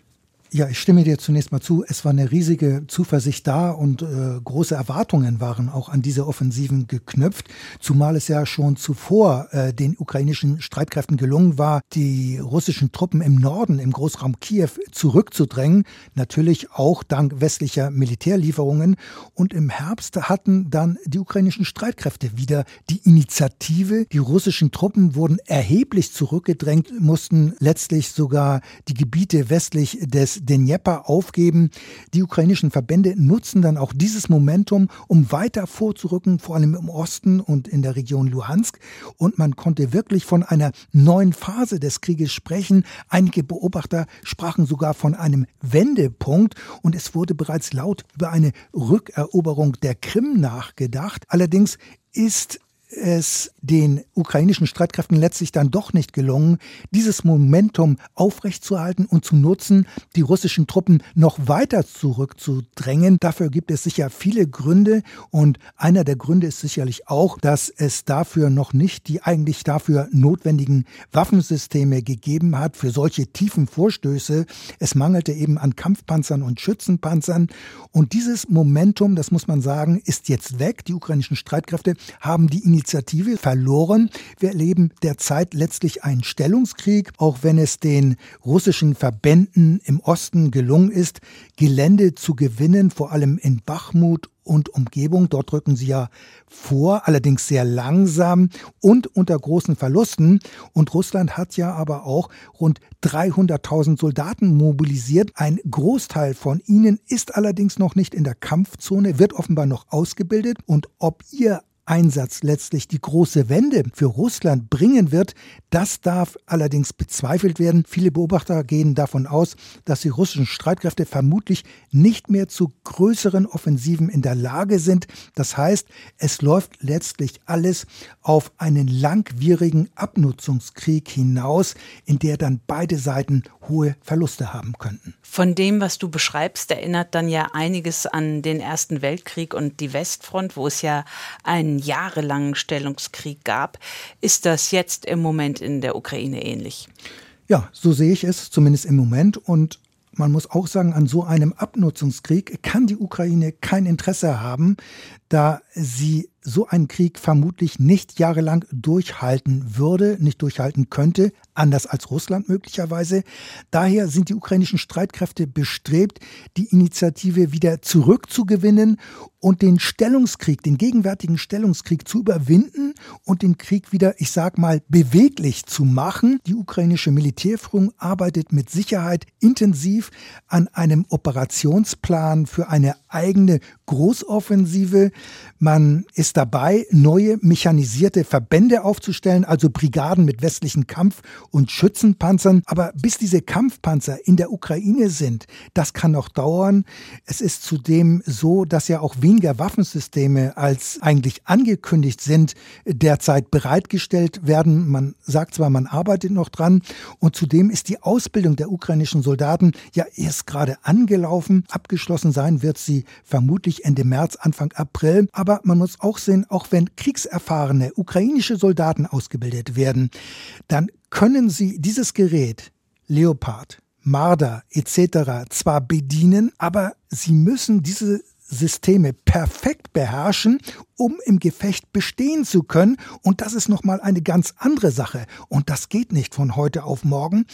Ja, ich stimme dir zunächst mal zu. Es war eine riesige Zuversicht da und äh, große Erwartungen waren auch an diese Offensiven geknüpft, zumal es ja schon zuvor äh, den ukrainischen Streitkräften gelungen war, die russischen Truppen im Norden, im Großraum Kiew zurückzudrängen, natürlich auch dank westlicher Militärlieferungen. Und im Herbst hatten dann die ukrainischen Streitkräfte wieder die Initiative. Die russischen Truppen wurden erheblich zurückgedrängt, mussten letztlich sogar die Gebiete westlich des Dnjepr aufgeben. Die ukrainischen Verbände nutzen dann auch dieses Momentum, um weiter vorzurücken, vor allem im Osten und in der Region Luhansk. Und man konnte wirklich von einer neuen Phase des Krieges sprechen. Einige Beobachter sprachen sogar von einem Wendepunkt und es wurde bereits laut über eine Rückeroberung der Krim nachgedacht. Allerdings ist es den ukrainischen Streitkräften letztlich dann doch nicht gelungen, dieses Momentum aufrechtzuerhalten und zu nutzen, die russischen Truppen noch weiter zurückzudrängen. Dafür gibt es sicher viele Gründe und einer der Gründe ist sicherlich auch, dass es dafür noch nicht die eigentlich dafür notwendigen Waffensysteme gegeben hat für solche tiefen Vorstöße. Es mangelte eben an Kampfpanzern und Schützenpanzern und dieses Momentum, das muss man sagen, ist jetzt weg. Die ukrainischen Streitkräfte haben die Initiative verloren. Wir erleben derzeit letztlich einen Stellungskrieg, auch wenn es den russischen Verbänden im Osten gelungen ist, Gelände zu gewinnen, vor allem in Bachmut und Umgebung. Dort rücken sie ja vor, allerdings sehr langsam und unter großen Verlusten. Und Russland hat ja aber auch rund 300.000 Soldaten mobilisiert. Ein Großteil von ihnen ist allerdings noch nicht in der Kampfzone, wird offenbar noch ausgebildet. Und ob ihr Einsatz letztlich die große Wende für Russland bringen wird, das darf allerdings bezweifelt werden. Viele Beobachter gehen davon aus, dass die russischen Streitkräfte vermutlich nicht mehr zu größeren Offensiven in der Lage sind. Das heißt, es läuft letztlich alles auf einen langwierigen Abnutzungskrieg hinaus, in der dann beide Seiten hohe Verluste haben könnten. Von dem, was du beschreibst, erinnert dann ja einiges an den Ersten Weltkrieg und die Westfront, wo es ja einen jahrelangen Stellungskrieg gab. Ist das jetzt im Moment in der Ukraine ähnlich? Ja, so sehe ich es, zumindest im Moment. Und man muss auch sagen, an so einem Abnutzungskrieg kann die Ukraine kein Interesse haben, da sie so einen Krieg vermutlich nicht jahrelang durchhalten würde, nicht durchhalten könnte, anders als Russland möglicherweise. Daher sind die ukrainischen Streitkräfte bestrebt, die Initiative wieder zurückzugewinnen und den Stellungskrieg, den gegenwärtigen Stellungskrieg zu überwinden und den Krieg wieder, ich sag mal, beweglich zu machen. Die ukrainische Militärführung arbeitet mit Sicherheit intensiv an einem Operationsplan für eine eigene Großoffensive. Man ist dabei, neue mechanisierte Verbände aufzustellen, also Brigaden mit westlichen Kampf- und Schützenpanzern. Aber bis diese Kampfpanzer in der Ukraine sind, das kann noch dauern. Es ist zudem so, dass ja auch weniger Waffensysteme als eigentlich angekündigt sind, derzeit bereitgestellt werden. Man sagt zwar, man arbeitet noch dran. Und zudem ist die Ausbildung der ukrainischen Soldaten ja erst gerade angelaufen. Abgeschlossen sein wird sie vermutlich Ende März, Anfang April. Aber man muss auch sehen, auch wenn kriegserfahrene ukrainische Soldaten ausgebildet werden, dann können sie dieses Gerät, Leopard, Marder etc. zwar bedienen, aber sie müssen diese Systeme perfekt beherrschen, um im Gefecht bestehen zu können. Und das ist nochmal eine ganz andere Sache. Und das geht nicht von heute auf morgen.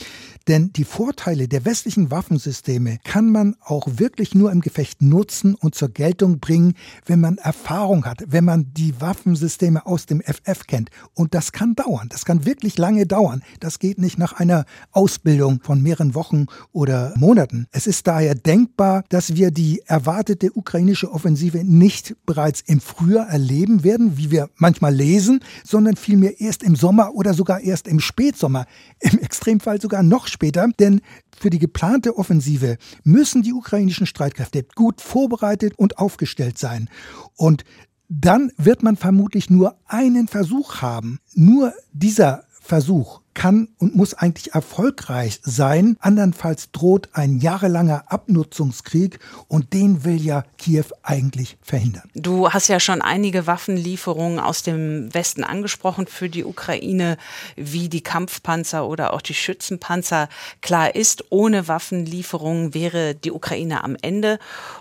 Denn die Vorteile der westlichen Waffensysteme kann man auch wirklich nur im Gefecht nutzen und zur Geltung bringen, wenn man Erfahrung hat, wenn man die Waffensysteme aus dem FF kennt. Und das kann dauern. Das kann wirklich lange dauern. Das geht nicht nach einer Ausbildung von mehreren Wochen oder Monaten. Es ist daher denkbar, dass wir die erwartete ukrainische Offensive nicht bereits im Frühjahr erleben werden, wie wir manchmal lesen, sondern vielmehr erst im Sommer oder sogar erst im Spätsommer, im Extremfall sogar noch später, denn für die geplante Offensive müssen die ukrainischen Streitkräfte gut vorbereitet und aufgestellt sein. Und dann wird man vermutlich nur einen Versuch haben. Nur dieser Versuch kann und muss eigentlich erfolgreich sein. Andernfalls droht ein jahrelanger Abnutzungskrieg und den will ja Kiew eigentlich verhindern. Du hast ja schon einige Waffenlieferungen aus dem Westen angesprochen für die Ukraine, wie die Kampfpanzer oder auch die Schützenpanzer. Klar ist, ohne Waffenlieferungen wäre die Ukraine am Ende.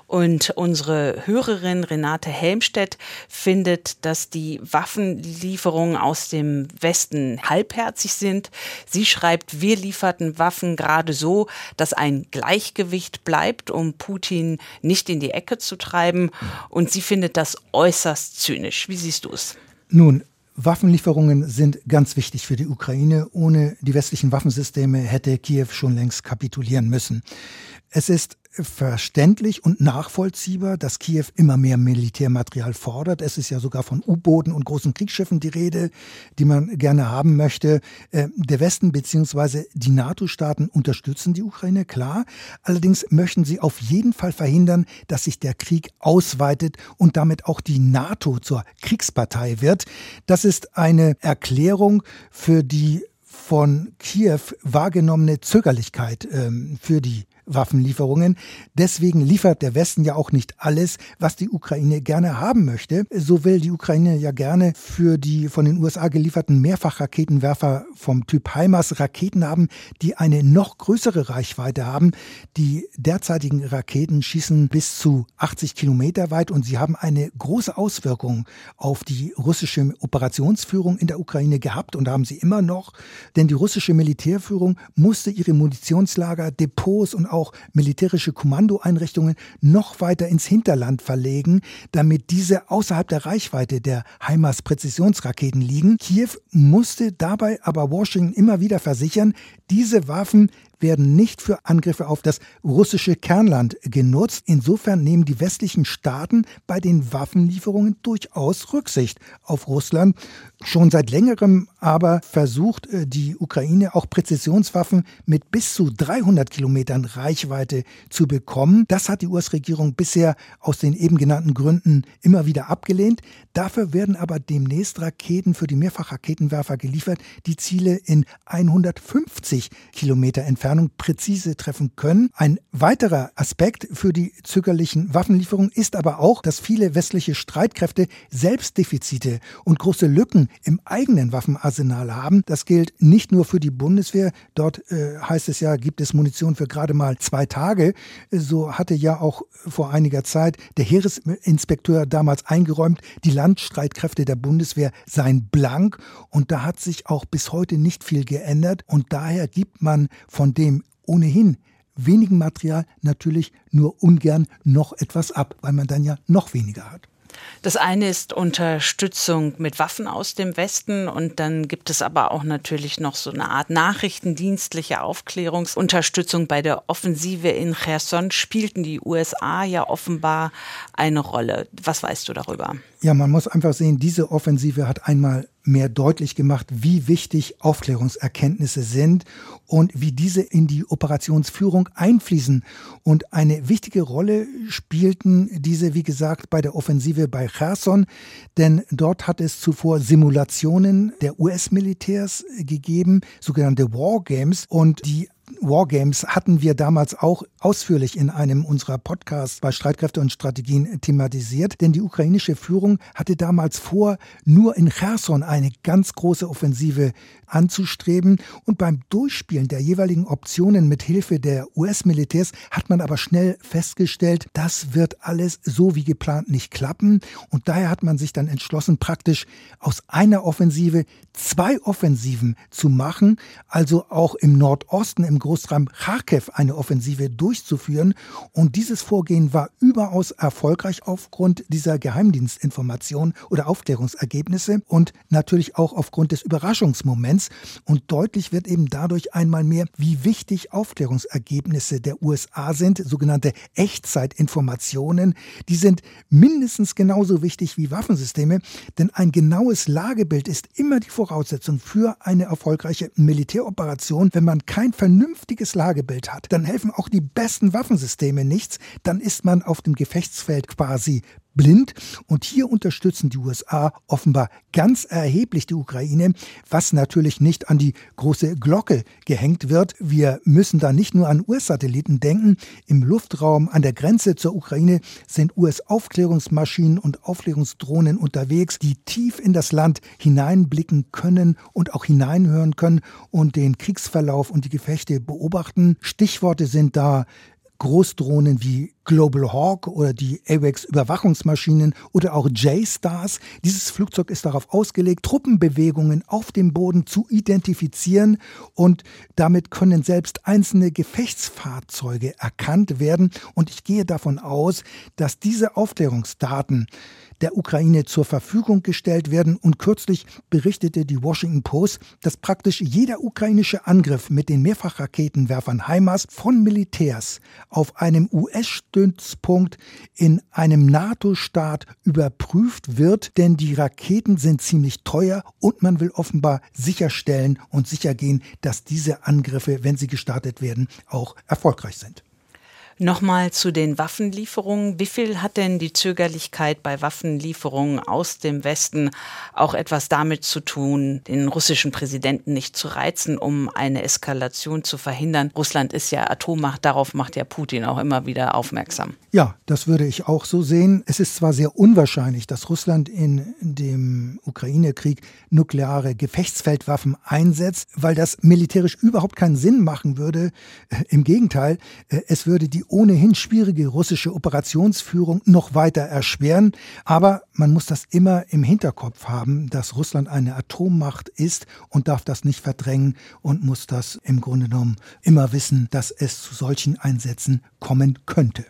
Und unsere Hörerin Renate Helmstedt findet, dass die Waffenlieferungen aus dem Westen halbherzig sind. Sie schreibt, wir lieferten Waffen gerade so, dass ein Gleichgewicht bleibt, um Putin nicht in die Ecke zu treiben. Und sie findet das äußerst zynisch. Wie siehst du es? Nun, Waffenlieferungen sind ganz wichtig für die Ukraine. Ohne die westlichen Waffensysteme hätte Kiew schon längst kapitulieren müssen. Es ist verständlich und nachvollziehbar, dass Kiew immer mehr Militärmaterial fordert. Es ist ja sogar von U-Booten und großen Kriegsschiffen die Rede, die man gerne haben möchte. Äh, der Westen bzw. die NATO-Staaten unterstützen die Ukraine, klar. Allerdings möchten sie auf jeden Fall verhindern, dass sich der Krieg ausweitet und damit auch die NATO zur Kriegspartei wird. Das ist eine Erklärung für die von Kiew wahrgenommene Zögerlichkeit ähm, für die Waffenlieferungen. Deswegen liefert der Westen ja auch nicht alles, was die Ukraine gerne haben möchte. So will die Ukraine ja gerne für die von den USA gelieferten Mehrfachraketenwerfer vom Typ HIMARS Raketen haben, die eine noch größere Reichweite haben. Die derzeitigen Raketen schießen bis zu 80 Kilometer weit und sie haben eine große Auswirkung auf die russische Operationsführung in der Ukraine gehabt und haben sie immer noch. Denn die russische Militärführung musste ihre Munitionslager, Depots und auch auch militärische Kommandoeinrichtungen noch weiter ins Hinterland verlegen, damit diese außerhalb der Reichweite der HIMARS-Präzisionsraketen liegen. Kiew musste dabei aber Washington immer wieder versichern, diese Waffen werden nicht für Angriffe auf das russische Kernland genutzt. Insofern nehmen die westlichen Staaten bei den Waffenlieferungen durchaus Rücksicht auf Russland. Schon seit längerem aber versucht äh, die Ukraine auch Präzisionswaffen mit bis zu 300 Kilometern Reichweite zu bekommen. Das hat die US-Regierung bisher aus den eben genannten Gründen immer wieder abgelehnt. Dafür werden aber demnächst Raketen für die Mehrfachraketenwerfer geliefert, die Ziele in 150 Kilometer Entfernung präzise treffen können. Ein weiterer Aspekt für die zögerlichen Waffenlieferungen ist aber auch, dass viele westliche Streitkräfte selbst Defizite und große Lücken im eigenen Waffenarsenal haben. Das gilt nicht nur für die Bundeswehr. Dort äh, heißt es ja, gibt es Munition für gerade mal zwei Tage. So hatte ja auch vor einiger Zeit der Heeresinspekteur damals eingeräumt, die Landstreitkräfte der Bundeswehr seien blank. Und da hat sich auch bis heute nicht viel geändert. Und daher gibt man von dem ohnehin wenigen Material natürlich nur ungern noch etwas ab, weil man dann ja noch weniger hat. Das eine ist Unterstützung mit Waffen aus dem Westen und dann gibt es aber auch natürlich noch so eine Art nachrichtendienstliche Aufklärungsunterstützung bei der Offensive in Cherson spielten die USA ja offenbar eine Rolle. Was weißt du darüber? Ja, man muss einfach sehen, diese Offensive hat einmal mehr deutlich gemacht, wie wichtig Aufklärungserkenntnisse sind und wie diese in die Operationsführung einfließen. Und eine wichtige Rolle spielten diese, wie gesagt, bei der Offensive bei Cherson, denn dort hat es zuvor Simulationen der US-Militärs gegeben, sogenannte Wargames, und die Wargames hatten wir damals auch ausführlich in einem unserer Podcasts bei Streitkräfte und Strategien thematisiert, denn die ukrainische Führung hatte damals vor, nur in Cherson eine ganz große Offensive anzustreben und beim Durchspielen der jeweiligen Optionen mit Hilfe der US-Militärs hat man aber schnell festgestellt, das wird alles so wie geplant nicht klappen und daher hat man sich dann entschlossen, praktisch aus einer Offensive zwei Offensiven zu machen, also auch im Nordosten, im Großraum Kharkiv eine Offensive durchzuführen. Und dieses Vorgehen war überaus erfolgreich aufgrund dieser Geheimdienstinformation oder Aufklärungsergebnisse und natürlich auch aufgrund des Überraschungsmoments. Und deutlich wird eben dadurch einmal mehr, wie wichtig Aufklärungsergebnisse der USA sind, sogenannte Echtzeitinformationen. Die sind mindestens genauso wichtig wie Waffensysteme, denn ein genaues Lagebild ist immer die Voraussetzung für eine erfolgreiche Militäroperation. Wenn man kein vernünftiges Lagebild hat, dann helfen auch die besten Waffensysteme nichts. Dann ist man auf dem Gefechtsfeld quasi blind. Und hier unterstützen die USA offenbar ganz erheblich die Ukraine, was natürlich nicht an die große Glocke gehängt wird. Wir müssen da nicht nur an US-Satelliten denken. Im Luftraum an der Grenze zur Ukraine sind US-Aufklärungsmaschinen und Aufklärungsdrohnen unterwegs, die tief in das Land hineinblicken können und auch hineinhören können und den Kriegsverlauf und die Gefechte beobachten. Stichworte sind da Großdrohnen wie Global Hawk oder die AWACS Überwachungsmaschinen oder auch J-Stars. Dieses Flugzeug ist darauf ausgelegt, Truppenbewegungen auf dem Boden zu identifizieren und damit können selbst einzelne Gefechtsfahrzeuge erkannt werden. Und ich gehe davon aus, dass diese Aufklärungsdaten der Ukraine zur Verfügung gestellt werden. Und kürzlich berichtete die Washington Post, dass praktisch jeder ukrainische Angriff mit den Mehrfachraketenwerfern HIMARS von Militärs auf einem US-Stützpunkt in einem NATO-Staat überprüft wird, denn die Raketen sind ziemlich teuer und man will offenbar sicherstellen und sichergehen, dass diese Angriffe, wenn sie gestartet werden, auch erfolgreich sind. Nochmal zu den Waffenlieferungen. Wie viel hat denn die Zögerlichkeit bei Waffenlieferungen aus dem Westen auch etwas damit zu tun, den russischen Präsidenten nicht zu reizen, um eine Eskalation zu verhindern? Russland ist ja Atommacht, darauf macht ja Putin auch immer wieder aufmerksam. Ja, das würde ich auch so sehen. Es ist zwar sehr unwahrscheinlich, dass Russland in dem Ukraine-Krieg nukleare Gefechtsfeldwaffen einsetzt, weil das militärisch überhaupt keinen Sinn machen würde. Im Gegenteil, es würde die ohnehin schwierige russische Operationsführung noch weiter erschweren. Aber man muss das immer im Hinterkopf haben, dass Russland eine Atommacht ist und darf das nicht verdrängen und muss das im Grunde genommen immer wissen, dass es zu solchen Einsätzen kommen könnte.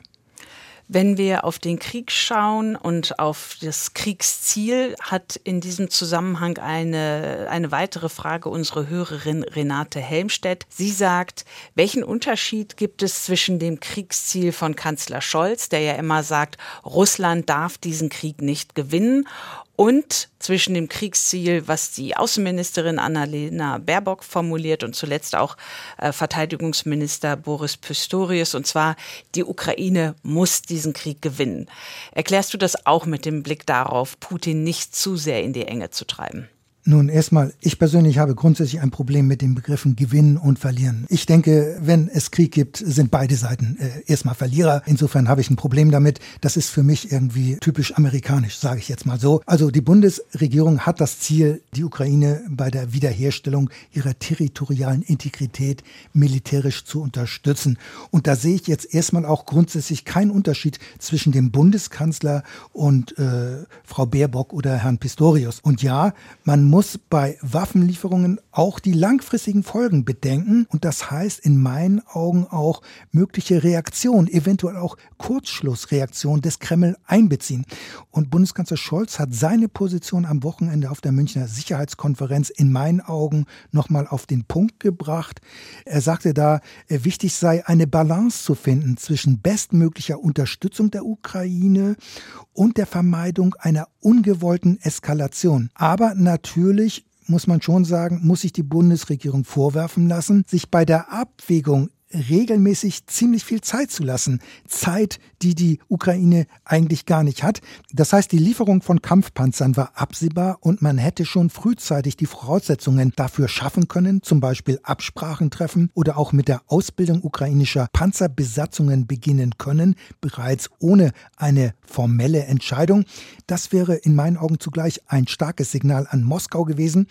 Wenn wir auf den Krieg schauen und auf das Kriegsziel, hat in diesem Zusammenhang eine, eine weitere Frage unsere Hörerin Renate Helmstedt. Sie sagt, welchen Unterschied gibt es zwischen dem Kriegsziel von Kanzler Scholz, der ja immer sagt, Russland darf diesen Krieg nicht gewinnen, und zwischen dem Kriegsziel, was die Außenministerin Annalena Baerbock formuliert und zuletzt auch äh, Verteidigungsminister Boris Pistorius, und zwar die Ukraine muss diesen Krieg gewinnen. Erklärst du das auch mit dem Blick darauf, Putin nicht zu sehr in die Enge zu treiben? Nun, erstmal, ich persönlich habe grundsätzlich ein Problem mit den Begriffen gewinnen und verlieren. Ich denke, wenn es Krieg gibt, sind beide Seiten äh, erstmal Verlierer. Insofern habe ich ein Problem damit. Das ist für mich irgendwie typisch amerikanisch, sage ich jetzt mal so. Also die Bundesregierung hat das Ziel, die Ukraine bei der Wiederherstellung ihrer territorialen Integrität militärisch zu unterstützen. Und da sehe ich jetzt erstmal auch grundsätzlich keinen Unterschied zwischen dem Bundeskanzler und äh, Frau Baerbock oder Herrn Pistorius. Und ja, man muss muss bei Waffenlieferungen auch die langfristigen Folgen bedenken und das heißt in meinen Augen auch mögliche Reaktionen, eventuell auch Kurzschlussreaktionen des Kreml einbeziehen. Und Bundeskanzler Scholz hat seine Position am Wochenende auf der Münchner Sicherheitskonferenz in meinen Augen nochmal auf den Punkt gebracht. Er sagte da, äh, wichtig sei eine Balance zu finden zwischen bestmöglicher Unterstützung der Ukraine und der Vermeidung einer ungewollten Eskalation. Aber natürlich natürlich muss man schon sagen, muss sich die Bundesregierung vorwerfen lassen, sich bei der Abwägung regelmäßig ziemlich viel Zeit zu lassen. Zeit, die die Ukraine eigentlich gar nicht hat. Das heißt, die Lieferung von Kampfpanzern war absehbar und man hätte schon frühzeitig die Voraussetzungen dafür schaffen können, zum Beispiel Absprachen treffen oder auch mit der Ausbildung ukrainischer Panzerbesatzungen beginnen können, bereits ohne eine formelle Entscheidung. Das wäre in meinen Augen zugleich ein starkes Signal an Moskau gewesen.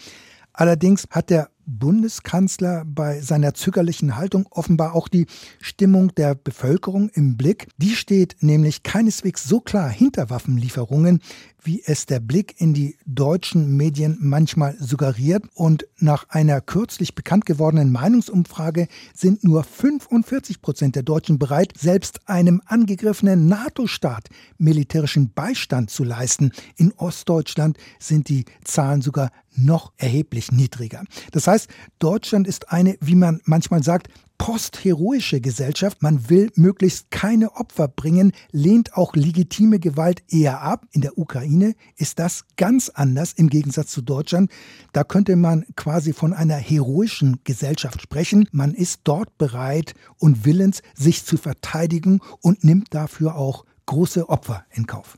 Allerdings hat der Bundeskanzler bei seiner zögerlichen Haltung offenbar auch die Stimmung der Bevölkerung im Blick. Die steht nämlich keineswegs so klar hinter Waffenlieferungen, wie es der Blick in die deutschen Medien manchmal suggeriert. Und nach einer kürzlich bekannt gewordenen Meinungsumfrage sind nur 45 Prozent der Deutschen bereit, selbst einem angegriffenen NATO-Staat militärischen Beistand zu leisten. In Ostdeutschland sind die Zahlen sogar noch erheblich niedriger. Das heißt, Deutschland ist eine, wie man manchmal sagt, postheroische Gesellschaft. Man will möglichst keine Opfer bringen, lehnt auch legitime Gewalt eher ab. In der Ukraine ist das ganz anders im Gegensatz zu Deutschland. Da könnte man quasi von einer heroischen Gesellschaft sprechen. Man ist dort bereit und willens, sich zu verteidigen und nimmt dafür auch große Opfer in Kauf.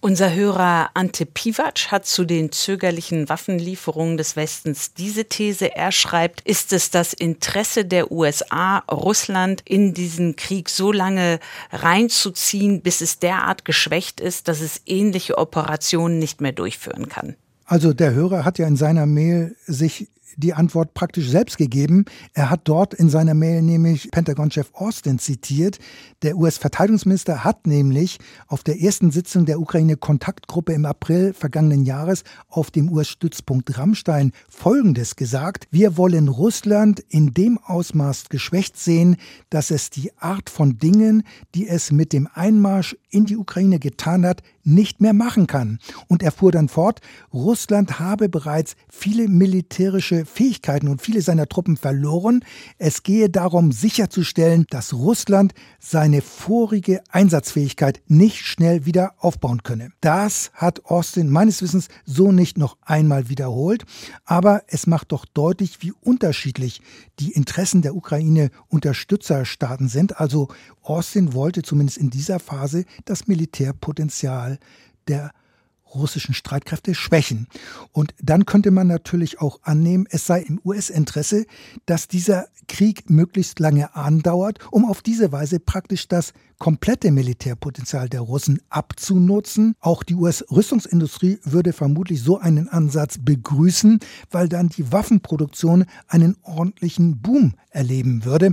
Unser Hörer Ante Pivac hat zu den zögerlichen Waffenlieferungen des Westens diese These. Er schreibt, ist es das Interesse der USA, Russland in diesen Krieg so lange reinzuziehen, bis es derart geschwächt ist, dass es ähnliche Operationen nicht mehr durchführen kann? Also der Hörer hat ja in seiner Mail sich die Antwort praktisch selbst gegeben. Er hat dort in seiner Mail nämlich Pentagon-Chef Austin zitiert. Der US-Verteidigungsminister hat nämlich auf der ersten Sitzung der Ukraine-Kontaktgruppe im April vergangenen Jahres auf dem US-Stützpunkt Rammstein Folgendes gesagt. Wir wollen Russland in dem Ausmaß geschwächt sehen, dass es die Art von Dingen, die es mit dem Einmarsch in die Ukraine getan hat, nicht mehr machen kann. Und er fuhr dann fort, Russland habe bereits viele militärische Fähigkeiten und viele seiner Truppen verloren. Es gehe darum sicherzustellen, dass Russland seine vorige Einsatzfähigkeit nicht schnell wieder aufbauen könne. Das hat Austin meines Wissens so nicht noch einmal wiederholt, aber es macht doch deutlich, wie unterschiedlich die Interessen der Ukraine Unterstützerstaaten sind. Also Austin wollte zumindest in dieser Phase das Militärpotenzial der russischen Streitkräfte schwächen. Und dann könnte man natürlich auch annehmen, es sei im US-Interesse, dass dieser Krieg möglichst lange andauert, um auf diese Weise praktisch das komplette Militärpotenzial der Russen abzunutzen. Auch die US-Rüstungsindustrie würde vermutlich so einen Ansatz begrüßen, weil dann die Waffenproduktion einen ordentlichen Boom erleben würde.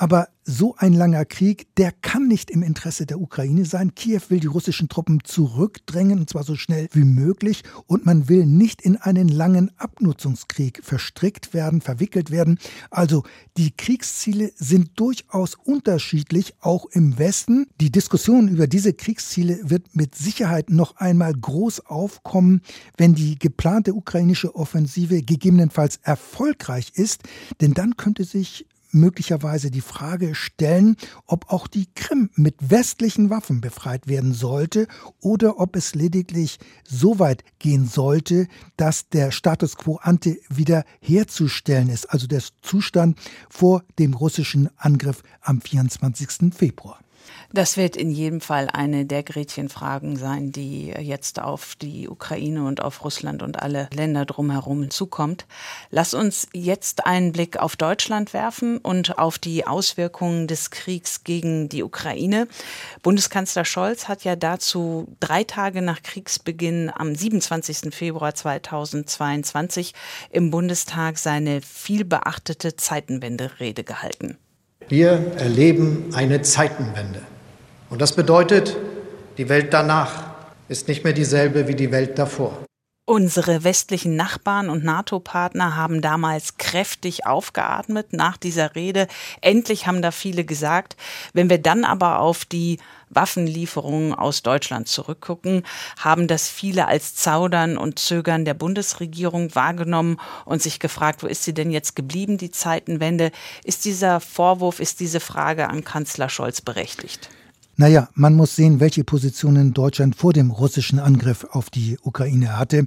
Aber so ein langer Krieg, der kann nicht im Interesse der Ukraine sein. Kiew will die russischen Truppen zurückdrängen, und zwar so schnell wie möglich. Und man will nicht in einen langen Abnutzungskrieg verstrickt werden, verwickelt werden. Also die Kriegsziele sind durchaus unterschiedlich, auch im Westen. Die Diskussion über diese Kriegsziele wird mit Sicherheit noch einmal groß aufkommen, wenn die geplante ukrainische Offensive gegebenenfalls erfolgreich ist. Denn dann könnte sich möglicherweise die Frage stellen, ob auch die Krim mit westlichen Waffen befreit werden sollte oder ob es lediglich so weit gehen sollte, dass der Status quo ante wieder herzustellen ist, also der Zustand vor dem russischen Angriff am 24. Februar. Das wird in jedem Fall eine der Gretchenfragen sein, die jetzt auf die Ukraine und auf Russland und alle Länder drumherum zukommt. Lass uns jetzt einen Blick auf Deutschland werfen und auf die Auswirkungen des Kriegs gegen die Ukraine. Bundeskanzler Scholz hat ja dazu drei Tage nach Kriegsbeginn am 27. Februar 2022 im Bundestag seine vielbeachtete Zeitenwende-Rede gehalten. Wir erleben eine Zeitenwende. Und das bedeutet, die Welt danach ist nicht mehr dieselbe wie die Welt davor. Unsere westlichen Nachbarn und NATO-Partner haben damals kräftig aufgeatmet nach dieser Rede. Endlich haben da viele gesagt. Wenn wir dann aber auf die Waffenlieferungen aus Deutschland zurückgucken, haben das viele als Zaudern und Zögern der Bundesregierung wahrgenommen und sich gefragt, wo ist sie denn jetzt geblieben, die Zeitenwende? Ist dieser Vorwurf, ist diese Frage an Kanzler Scholz berechtigt? Naja, man muss sehen, welche Positionen Deutschland vor dem russischen Angriff auf die Ukraine hatte.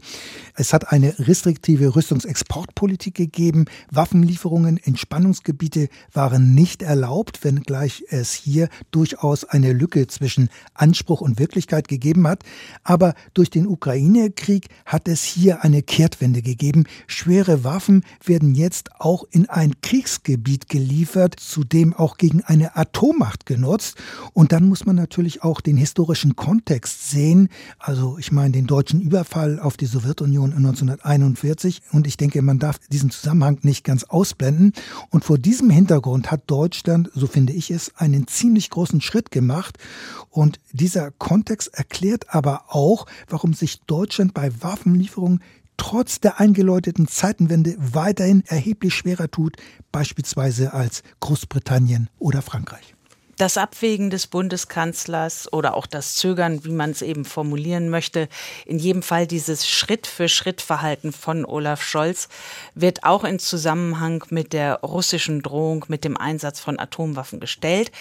Es hat eine restriktive Rüstungsexportpolitik gegeben. Waffenlieferungen in Spannungsgebiete waren nicht erlaubt, wenngleich es hier durchaus eine Lücke zwischen Anspruch und Wirklichkeit gegeben hat. Aber durch den Ukraine-Krieg hat es hier eine Kehrtwende gegeben. Schwere Waffen werden jetzt auch in ein Kriegsgebiet geliefert, zudem auch gegen eine Atommacht genutzt. Und dann muss man natürlich auch den historischen Kontext sehen. Also ich meine den deutschen Überfall auf die Sowjetunion 1941 und ich denke, man darf diesen Zusammenhang nicht ganz ausblenden. Und vor diesem Hintergrund hat Deutschland, so finde ich es, einen ziemlich großen Schritt gemacht. Und dieser Kontext erklärt aber auch, warum sich Deutschland bei Waffenlieferungen trotz der eingeläuteten Zeitenwende weiterhin erheblich schwerer tut, beispielsweise als Großbritannien oder Frankreich das Abwägen des Bundeskanzlers oder auch das Zögern, wie man es eben formulieren möchte, in jedem Fall dieses Schritt-für-Schritt-Verhalten von Olaf Scholz wird auch in Zusammenhang mit der russischen Drohung mit dem Einsatz von Atomwaffen gestellt.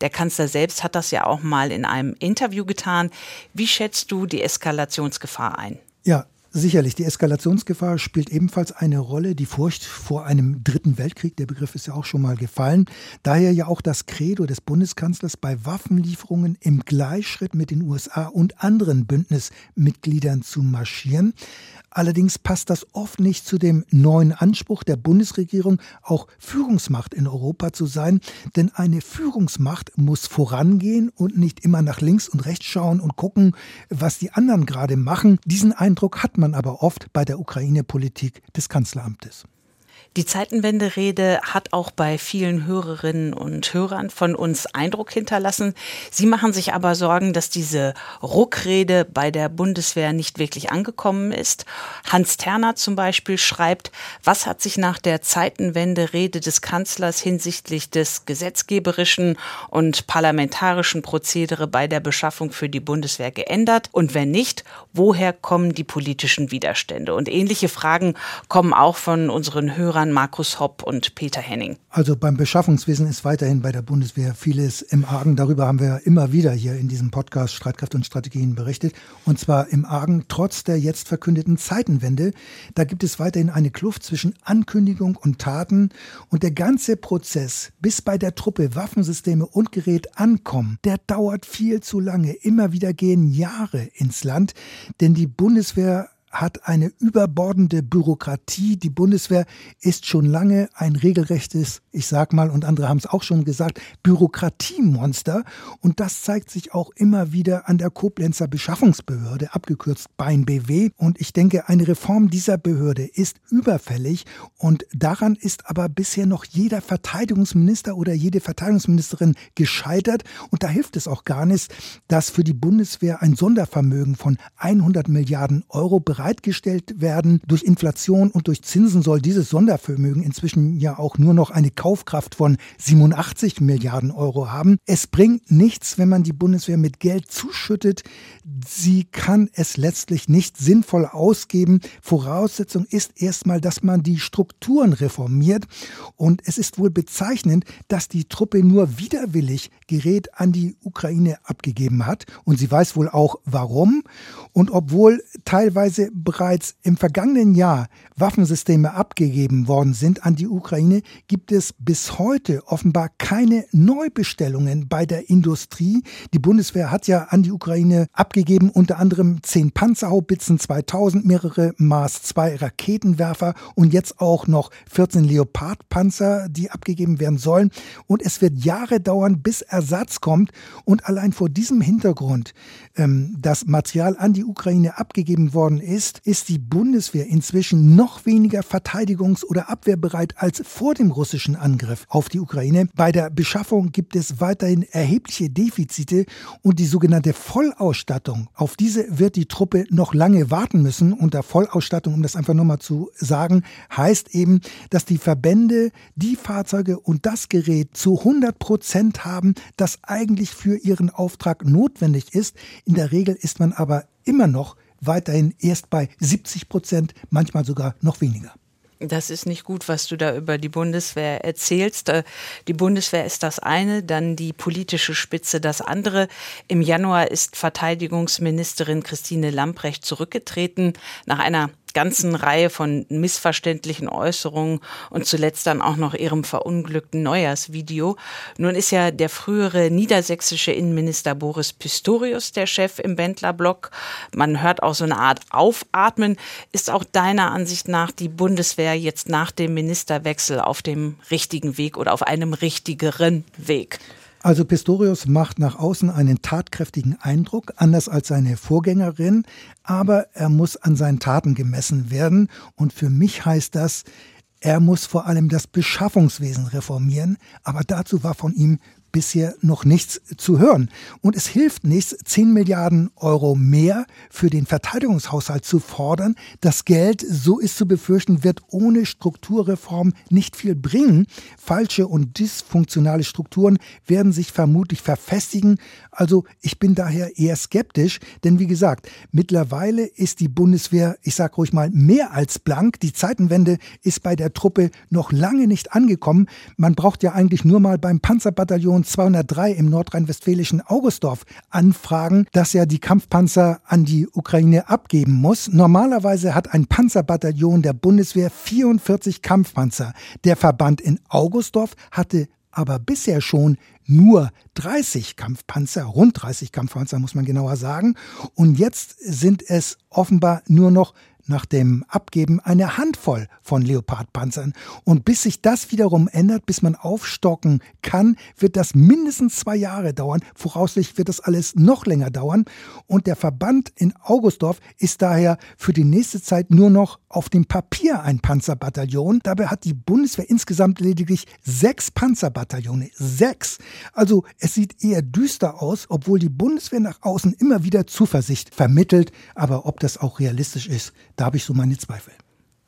Der Kanzler selbst hat das ja auch mal in einem Interview getan. Wie schätzt du die Eskalationsgefahr ein? Ja, Sicherlich, die Eskalationsgefahr spielt ebenfalls eine Rolle. Die Furcht vor einem dritten Weltkrieg, der Begriff ist ja auch schon mal gefallen. Daher ja auch das Credo des Bundeskanzlers bei Waffenlieferungen im Gleichschritt mit den USA und anderen Bündnismitgliedern zu marschieren. Allerdings passt das oft nicht zu dem neuen Anspruch der Bundesregierung, auch Führungsmacht in Europa zu sein. Denn eine Führungsmacht muss vorangehen und nicht immer nach links und rechts schauen und gucken, was die anderen gerade machen. Diesen Eindruck hat man aber oft bei der Ukraine-Politik des Kanzleramtes. Die Zeitenwende-Rede hat auch bei vielen Hörerinnen und Hörern von uns Eindruck hinterlassen. Sie machen sich aber Sorgen, dass diese Ruckrede bei der Bundeswehr nicht wirklich angekommen ist. Hans Terner zum Beispiel schreibt, was hat sich nach der Zeitenwende-Rede des Kanzlers hinsichtlich des gesetzgeberischen und parlamentarischen Prozedere bei der Beschaffung für die Bundeswehr geändert? Und wenn nicht, woher kommen die politischen Widerstände? Und ähnliche Fragen kommen auch von unseren Hörern Hörern Markus Hopp und Peter Henning. Also beim Beschaffungswesen ist weiterhin bei der Bundeswehr vieles im Argen. Darüber haben wir immer wieder hier in diesem Podcast Streitkräfte und Strategien berichtet. Und zwar im Argen trotz der jetzt verkündeten Zeitenwende. Da gibt es weiterhin eine Kluft zwischen Ankündigung und Taten. Und der ganze Prozess, bis bei der Truppe Waffensysteme und Gerät ankommen, der dauert viel zu lange. Immer wieder gehen Jahre ins Land. Denn die Bundeswehr hat eine überbordende Bürokratie. Die Bundeswehr ist schon lange ein regelrechtes, ich sag mal, und andere haben es auch schon gesagt, Bürokratiemonster. Und das zeigt sich auch immer wieder an der Koblenzer Beschaffungsbehörde, abgekürzt BAIN BW. Und ich denke, eine Reform dieser Behörde ist überfällig. Und daran ist aber bisher noch jeder Verteidigungsminister oder jede Verteidigungsministerin gescheitert. Und da hilft es auch gar nicht, dass für die Bundeswehr ein Sondervermögen von 100 Milliarden Euro bereits bereitgestellt werden. Durch Inflation und durch Zinsen soll dieses Sondervermögen inzwischen ja auch nur noch eine Kaufkraft von 87 Milliarden Euro haben. Es bringt nichts, wenn man die Bundeswehr mit Geld zuschüttet. Sie kann es letztlich nicht sinnvoll ausgeben. Voraussetzung ist erstmal, dass man die Strukturen reformiert. Und es ist wohl bezeichnend, dass die Truppe nur widerwillig Gerät an die Ukraine abgegeben hat. Und sie weiß wohl auch warum. Und obwohl teilweise bereits im vergangenen Jahr Waffensysteme abgegeben worden sind an die Ukraine, gibt es bis heute offenbar keine Neubestellungen bei der Industrie. Die Bundeswehr hat ja an die Ukraine abgegeben, unter anderem zehn Panzerhaubitzen 2000, mehrere Maß-2 Raketenwerfer und jetzt auch noch 14 Leopard-Panzer, die abgegeben werden sollen. Und es wird Jahre dauern, bis Ersatz kommt. Und allein vor diesem Hintergrund, ähm, dass Material an die Ukraine abgegeben worden ist, ist die Bundeswehr inzwischen noch weniger verteidigungs- oder abwehrbereit als vor dem russischen Angriff auf die Ukraine. Bei der Beschaffung gibt es weiterhin erhebliche Defizite und die sogenannte Vollausstattung. Auf diese wird die Truppe noch lange warten müssen. Unter Vollausstattung, um das einfach nochmal zu sagen, heißt eben, dass die Verbände die Fahrzeuge und das Gerät zu 100 Prozent haben, das eigentlich für ihren Auftrag notwendig ist. In der Regel ist man aber immer noch weiterhin erst bei 70 Prozent, manchmal sogar noch weniger. Das ist nicht gut, was du da über die Bundeswehr erzählst. Äh, die Bundeswehr ist das eine, dann die politische Spitze das andere. Im Januar ist Verteidigungsministerin Christine Lamprecht zurückgetreten nach einer ganzen Reihe von missverständlichen Äußerungen und zuletzt dann auch noch ihrem verunglückten Neujahrsvideo. Nun ist ja der frühere niedersächsische Innenminister Boris Pistorius der Chef im Bändlerblock. Man hört auch so eine Art Aufatmen. Ist auch deiner Ansicht nach die Bundeswehr jetzt nach dem Ministerwechsel auf dem richtigen Weg oder auf einem richtigeren Weg? Also Pistorius macht nach außen einen tatkräftigen Eindruck, anders als seine Vorgängerin, aber er muss an seinen Taten gemessen werden. Und für mich heißt das, er muss vor allem das Beschaffungswesen reformieren, aber dazu war von ihm bisher noch nichts zu hören. Und es hilft nichts, 10 Milliarden Euro mehr für den Verteidigungshaushalt zu fordern. Das Geld, so ist zu befürchten, wird ohne Strukturreform nicht viel bringen. Falsche und dysfunktionale Strukturen werden sich vermutlich verfestigen. Also ich bin daher eher skeptisch, denn wie gesagt, mittlerweile ist die Bundeswehr, ich sage ruhig mal, mehr als blank. Die Zeitenwende ist bei der Truppe noch lange nicht angekommen. Man braucht ja eigentlich nur mal beim Panzerbataillon Bataillon 203 im nordrhein-westfälischen Augustdorf anfragen, dass er die Kampfpanzer an die Ukraine abgeben muss. Normalerweise hat ein Panzerbataillon der Bundeswehr 44 Kampfpanzer. Der Verband in Augustdorf hatte aber bisher schon nur 30 Kampfpanzer, rund 30 Kampfpanzer muss man genauer sagen. Und jetzt sind es offenbar nur noch nach dem Abgeben eine Handvoll von Leopardpanzern. Und bis sich das wiederum ändert, bis man aufstocken kann, wird das mindestens zwei Jahre dauern. Voraussichtlich wird das alles noch länger dauern. Und der Verband in Augustdorf ist daher für die nächste Zeit nur noch auf dem Papier ein Panzerbataillon. Dabei hat die Bundeswehr insgesamt lediglich sechs Panzerbataillone. Sechs. Also es sieht eher düster aus, obwohl die Bundeswehr nach außen immer wieder Zuversicht vermittelt. Aber ob das auch realistisch ist, da habe ich so meine Zweifel.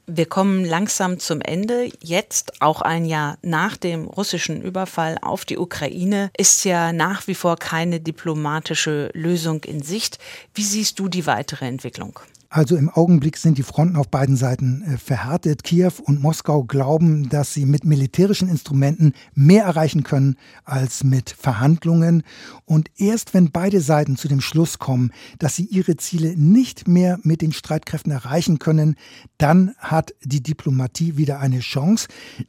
Wir kommen langsam zum Ende. Jetzt, auch ein Jahr nach dem russischen Überfall auf die Ukraine, ist ja nach wie vor keine diplomatische Lösung in Sicht. Wie siehst du die weitere Entwicklung? Also im Augenblick sind die Fronten auf beiden Seiten äh, verhärtet. Kiew und Moskau glauben, dass sie mit militärischen Instrumenten mehr erreichen können als mit Verhandlungen. Und erst wenn beide Seiten zu dem Schluss kommen, dass sie ihre Ziele nicht mehr mit den Streitkräften erreichen können, dann hat die Diplomatie wieder eine Chance.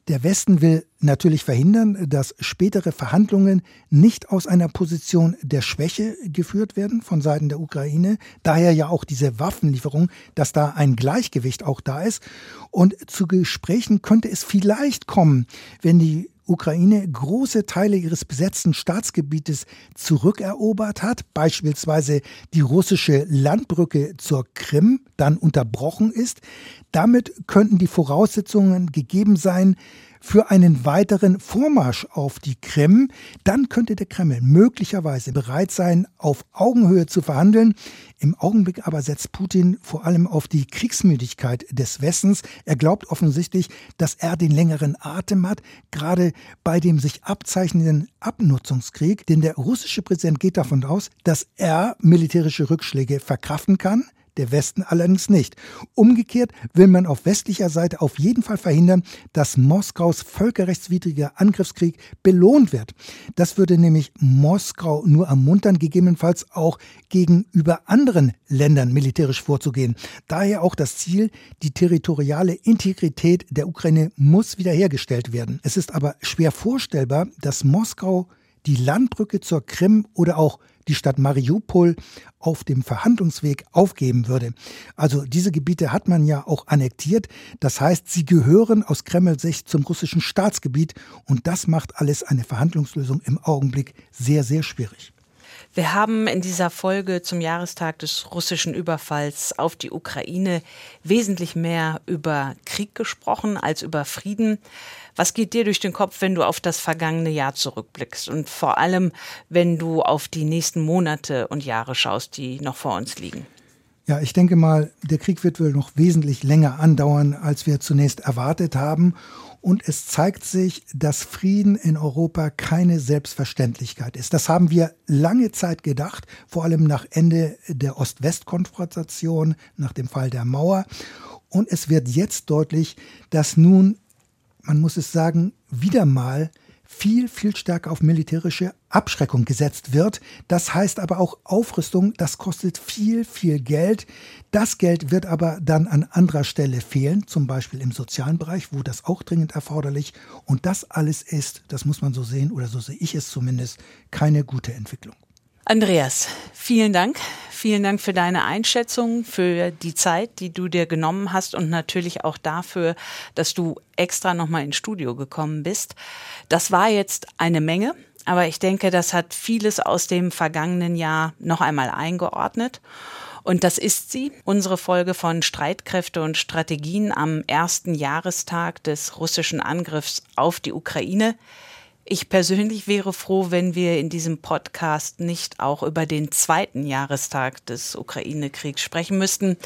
Der Westen will natürlich verhindern, dass spätere Verhandlungen nicht aus einer Position der Schwäche geführt werden von Seiten der Ukraine. Daher ja auch diese Waffenlieferung, dass da ein Gleichgewicht auch da ist. Und zu Gesprächen könnte es vielleicht kommen, wenn die Ukraine große Teile ihres besetzten Staatsgebietes zurückerobert hat, beispielsweise die russische Landbrücke zur Krim dann unterbrochen ist. Damit könnten die Voraussetzungen gegeben sein, für einen weiteren Vormarsch auf die Krim, dann könnte der Kreml möglicherweise bereit sein, auf Augenhöhe zu verhandeln. Im Augenblick aber setzt Putin vor allem auf die Kriegsmüdigkeit des Westens. Er glaubt offensichtlich, dass er den längeren Atem hat, gerade bei dem sich abzeichnenden Abnutzungskrieg. Denn der russische Präsident geht davon aus, dass er militärische Rückschläge verkraften kann der Westen allerdings nicht. Umgekehrt will man auf westlicher Seite auf jeden Fall verhindern, dass Moskaus völkerrechtswidriger Angriffskrieg belohnt wird. Das würde nämlich Moskau nur ermuntern, gegebenenfalls auch gegenüber anderen Ländern militärisch vorzugehen. Daher auch das Ziel, die territoriale Integrität der Ukraine muss wiederhergestellt werden. Es ist aber schwer vorstellbar, dass Moskau die Landbrücke zur Krim oder auch die Stadt Mariupol auf dem Verhandlungsweg aufgeben würde. Also diese Gebiete hat man ja auch annektiert. Das heißt, sie gehören aus Kreml-Sicht zum russischen Staatsgebiet und das macht alles eine Verhandlungslösung im Augenblick sehr, sehr schwierig. Wir haben in dieser Folge zum Jahrestag des russischen Überfalls auf die Ukraine wesentlich mehr über Krieg gesprochen als über Frieden. Was geht dir durch den Kopf, wenn du auf das vergangene Jahr zurückblickst und vor allem, wenn du auf die nächsten Monate und Jahre schaust, die noch vor uns liegen? Ja, ich denke mal, der Krieg wird wohl noch wesentlich länger andauern, als wir zunächst erwartet haben. Und es zeigt sich, dass Frieden in Europa keine Selbstverständlichkeit ist. Das haben wir lange Zeit gedacht, vor allem nach Ende der Ost-West-Konfrontation, nach dem Fall der Mauer. Und es wird jetzt deutlich, dass nun man muss es sagen, wieder mal viel, viel stärker auf militärische Abschreckung gesetzt wird. Das heißt aber auch Aufrüstung, das kostet viel, viel Geld. Das Geld wird aber dann an anderer Stelle fehlen, zum Beispiel im sozialen Bereich, wo das auch dringend erforderlich. Und das alles ist, das muss man so sehen, oder so sehe ich es zumindest, keine gute Entwicklung. Andreas, vielen Dank. Vielen Dank für deine Einschätzung, für die Zeit, die du dir genommen hast und natürlich auch dafür, dass du extra nochmal ins Studio gekommen bist. Das war jetzt eine Menge, aber ich denke, das hat vieles aus dem vergangenen Jahr noch einmal eingeordnet. Und das ist sie, unsere Folge von Streitkräfte und Strategien am ersten Jahrestag des russischen Angriffs auf die Ukraine. Ich persönlich wäre froh, wenn wir in diesem Podcast nicht auch über den zweiten Jahrestag des Ukraine-Kriegs sprechen müssten.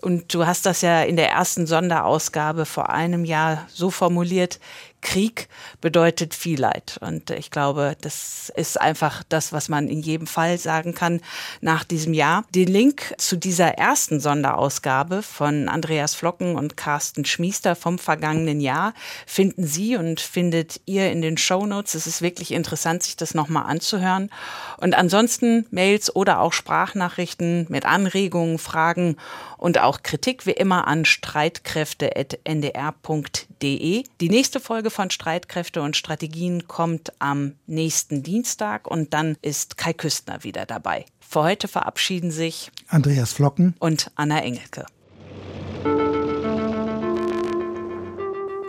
Und du hast das ja in der ersten Sonderausgabe vor einem Jahr so formuliert, Krieg bedeutet viel Leid. Und ich glaube, das ist einfach das, was man in jedem Fall sagen kann nach diesem Jahr. Den Link zu dieser ersten Sonderausgabe von Andreas Flocken und Carsten Schmiester vom vergangenen Jahr finden Sie und findet ihr in den Show Notes. Es ist wirklich interessant, sich das nochmal anzuhören. Und ansonsten Mails oder auch Sprachnachrichten mit Anregungen, Fragen und auch Kritik wie immer an streitkräfte.ndr.de. Die nächste Folge von Streitkräfte und Strategien kommt am nächsten Dienstag und dann ist Kai Küstner wieder dabei. Für heute verabschieden sich Andreas Flocken und Anna Engelke.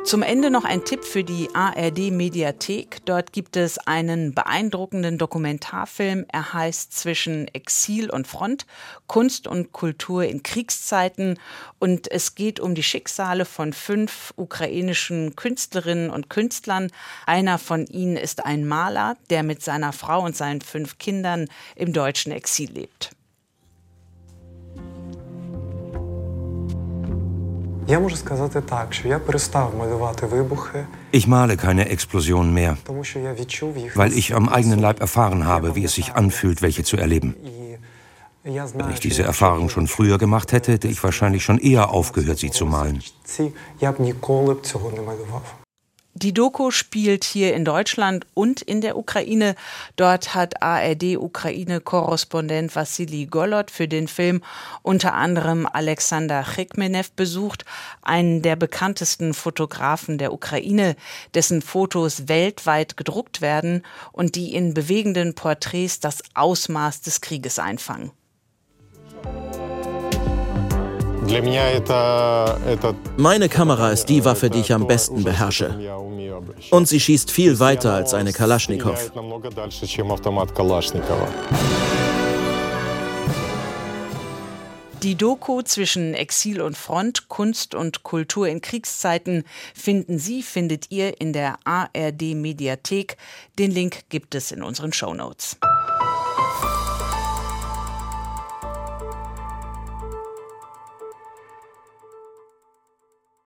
Zum Ende noch ein Tipp für die ARD Mediathek. Dort gibt es einen beeindruckenden Dokumentarfilm. Er heißt Zwischen Exil und Front, Kunst und Kultur in Kriegszeiten. Und es geht um die Schicksale von fünf ukrainischen Künstlerinnen und Künstlern. Einer von ihnen ist ein Maler, der mit seiner Frau und seinen fünf Kindern im deutschen Exil lebt. Ich male keine Explosionen mehr, weil ich am eigenen Leib erfahren habe, wie es sich anfühlt, welche zu erleben. Wenn ich diese Erfahrung schon früher gemacht hätte, hätte ich wahrscheinlich schon eher aufgehört, sie zu malen. Die Doku spielt hier in Deutschland und in der Ukraine. Dort hat ARD-Ukraine-Korrespondent Vassili Golot für den Film unter anderem Alexander Chikmenev besucht, einen der bekanntesten Fotografen der Ukraine, dessen Fotos weltweit gedruckt werden und die in bewegenden Porträts das Ausmaß des Krieges einfangen. Meine Kamera ist die Waffe, die ich am besten beherrsche. Und sie schießt viel weiter als eine Kalaschnikow. Die Doku zwischen Exil und Front, Kunst und Kultur in Kriegszeiten finden Sie, findet ihr in der ARD Mediathek. Den Link gibt es in unseren Show Notes.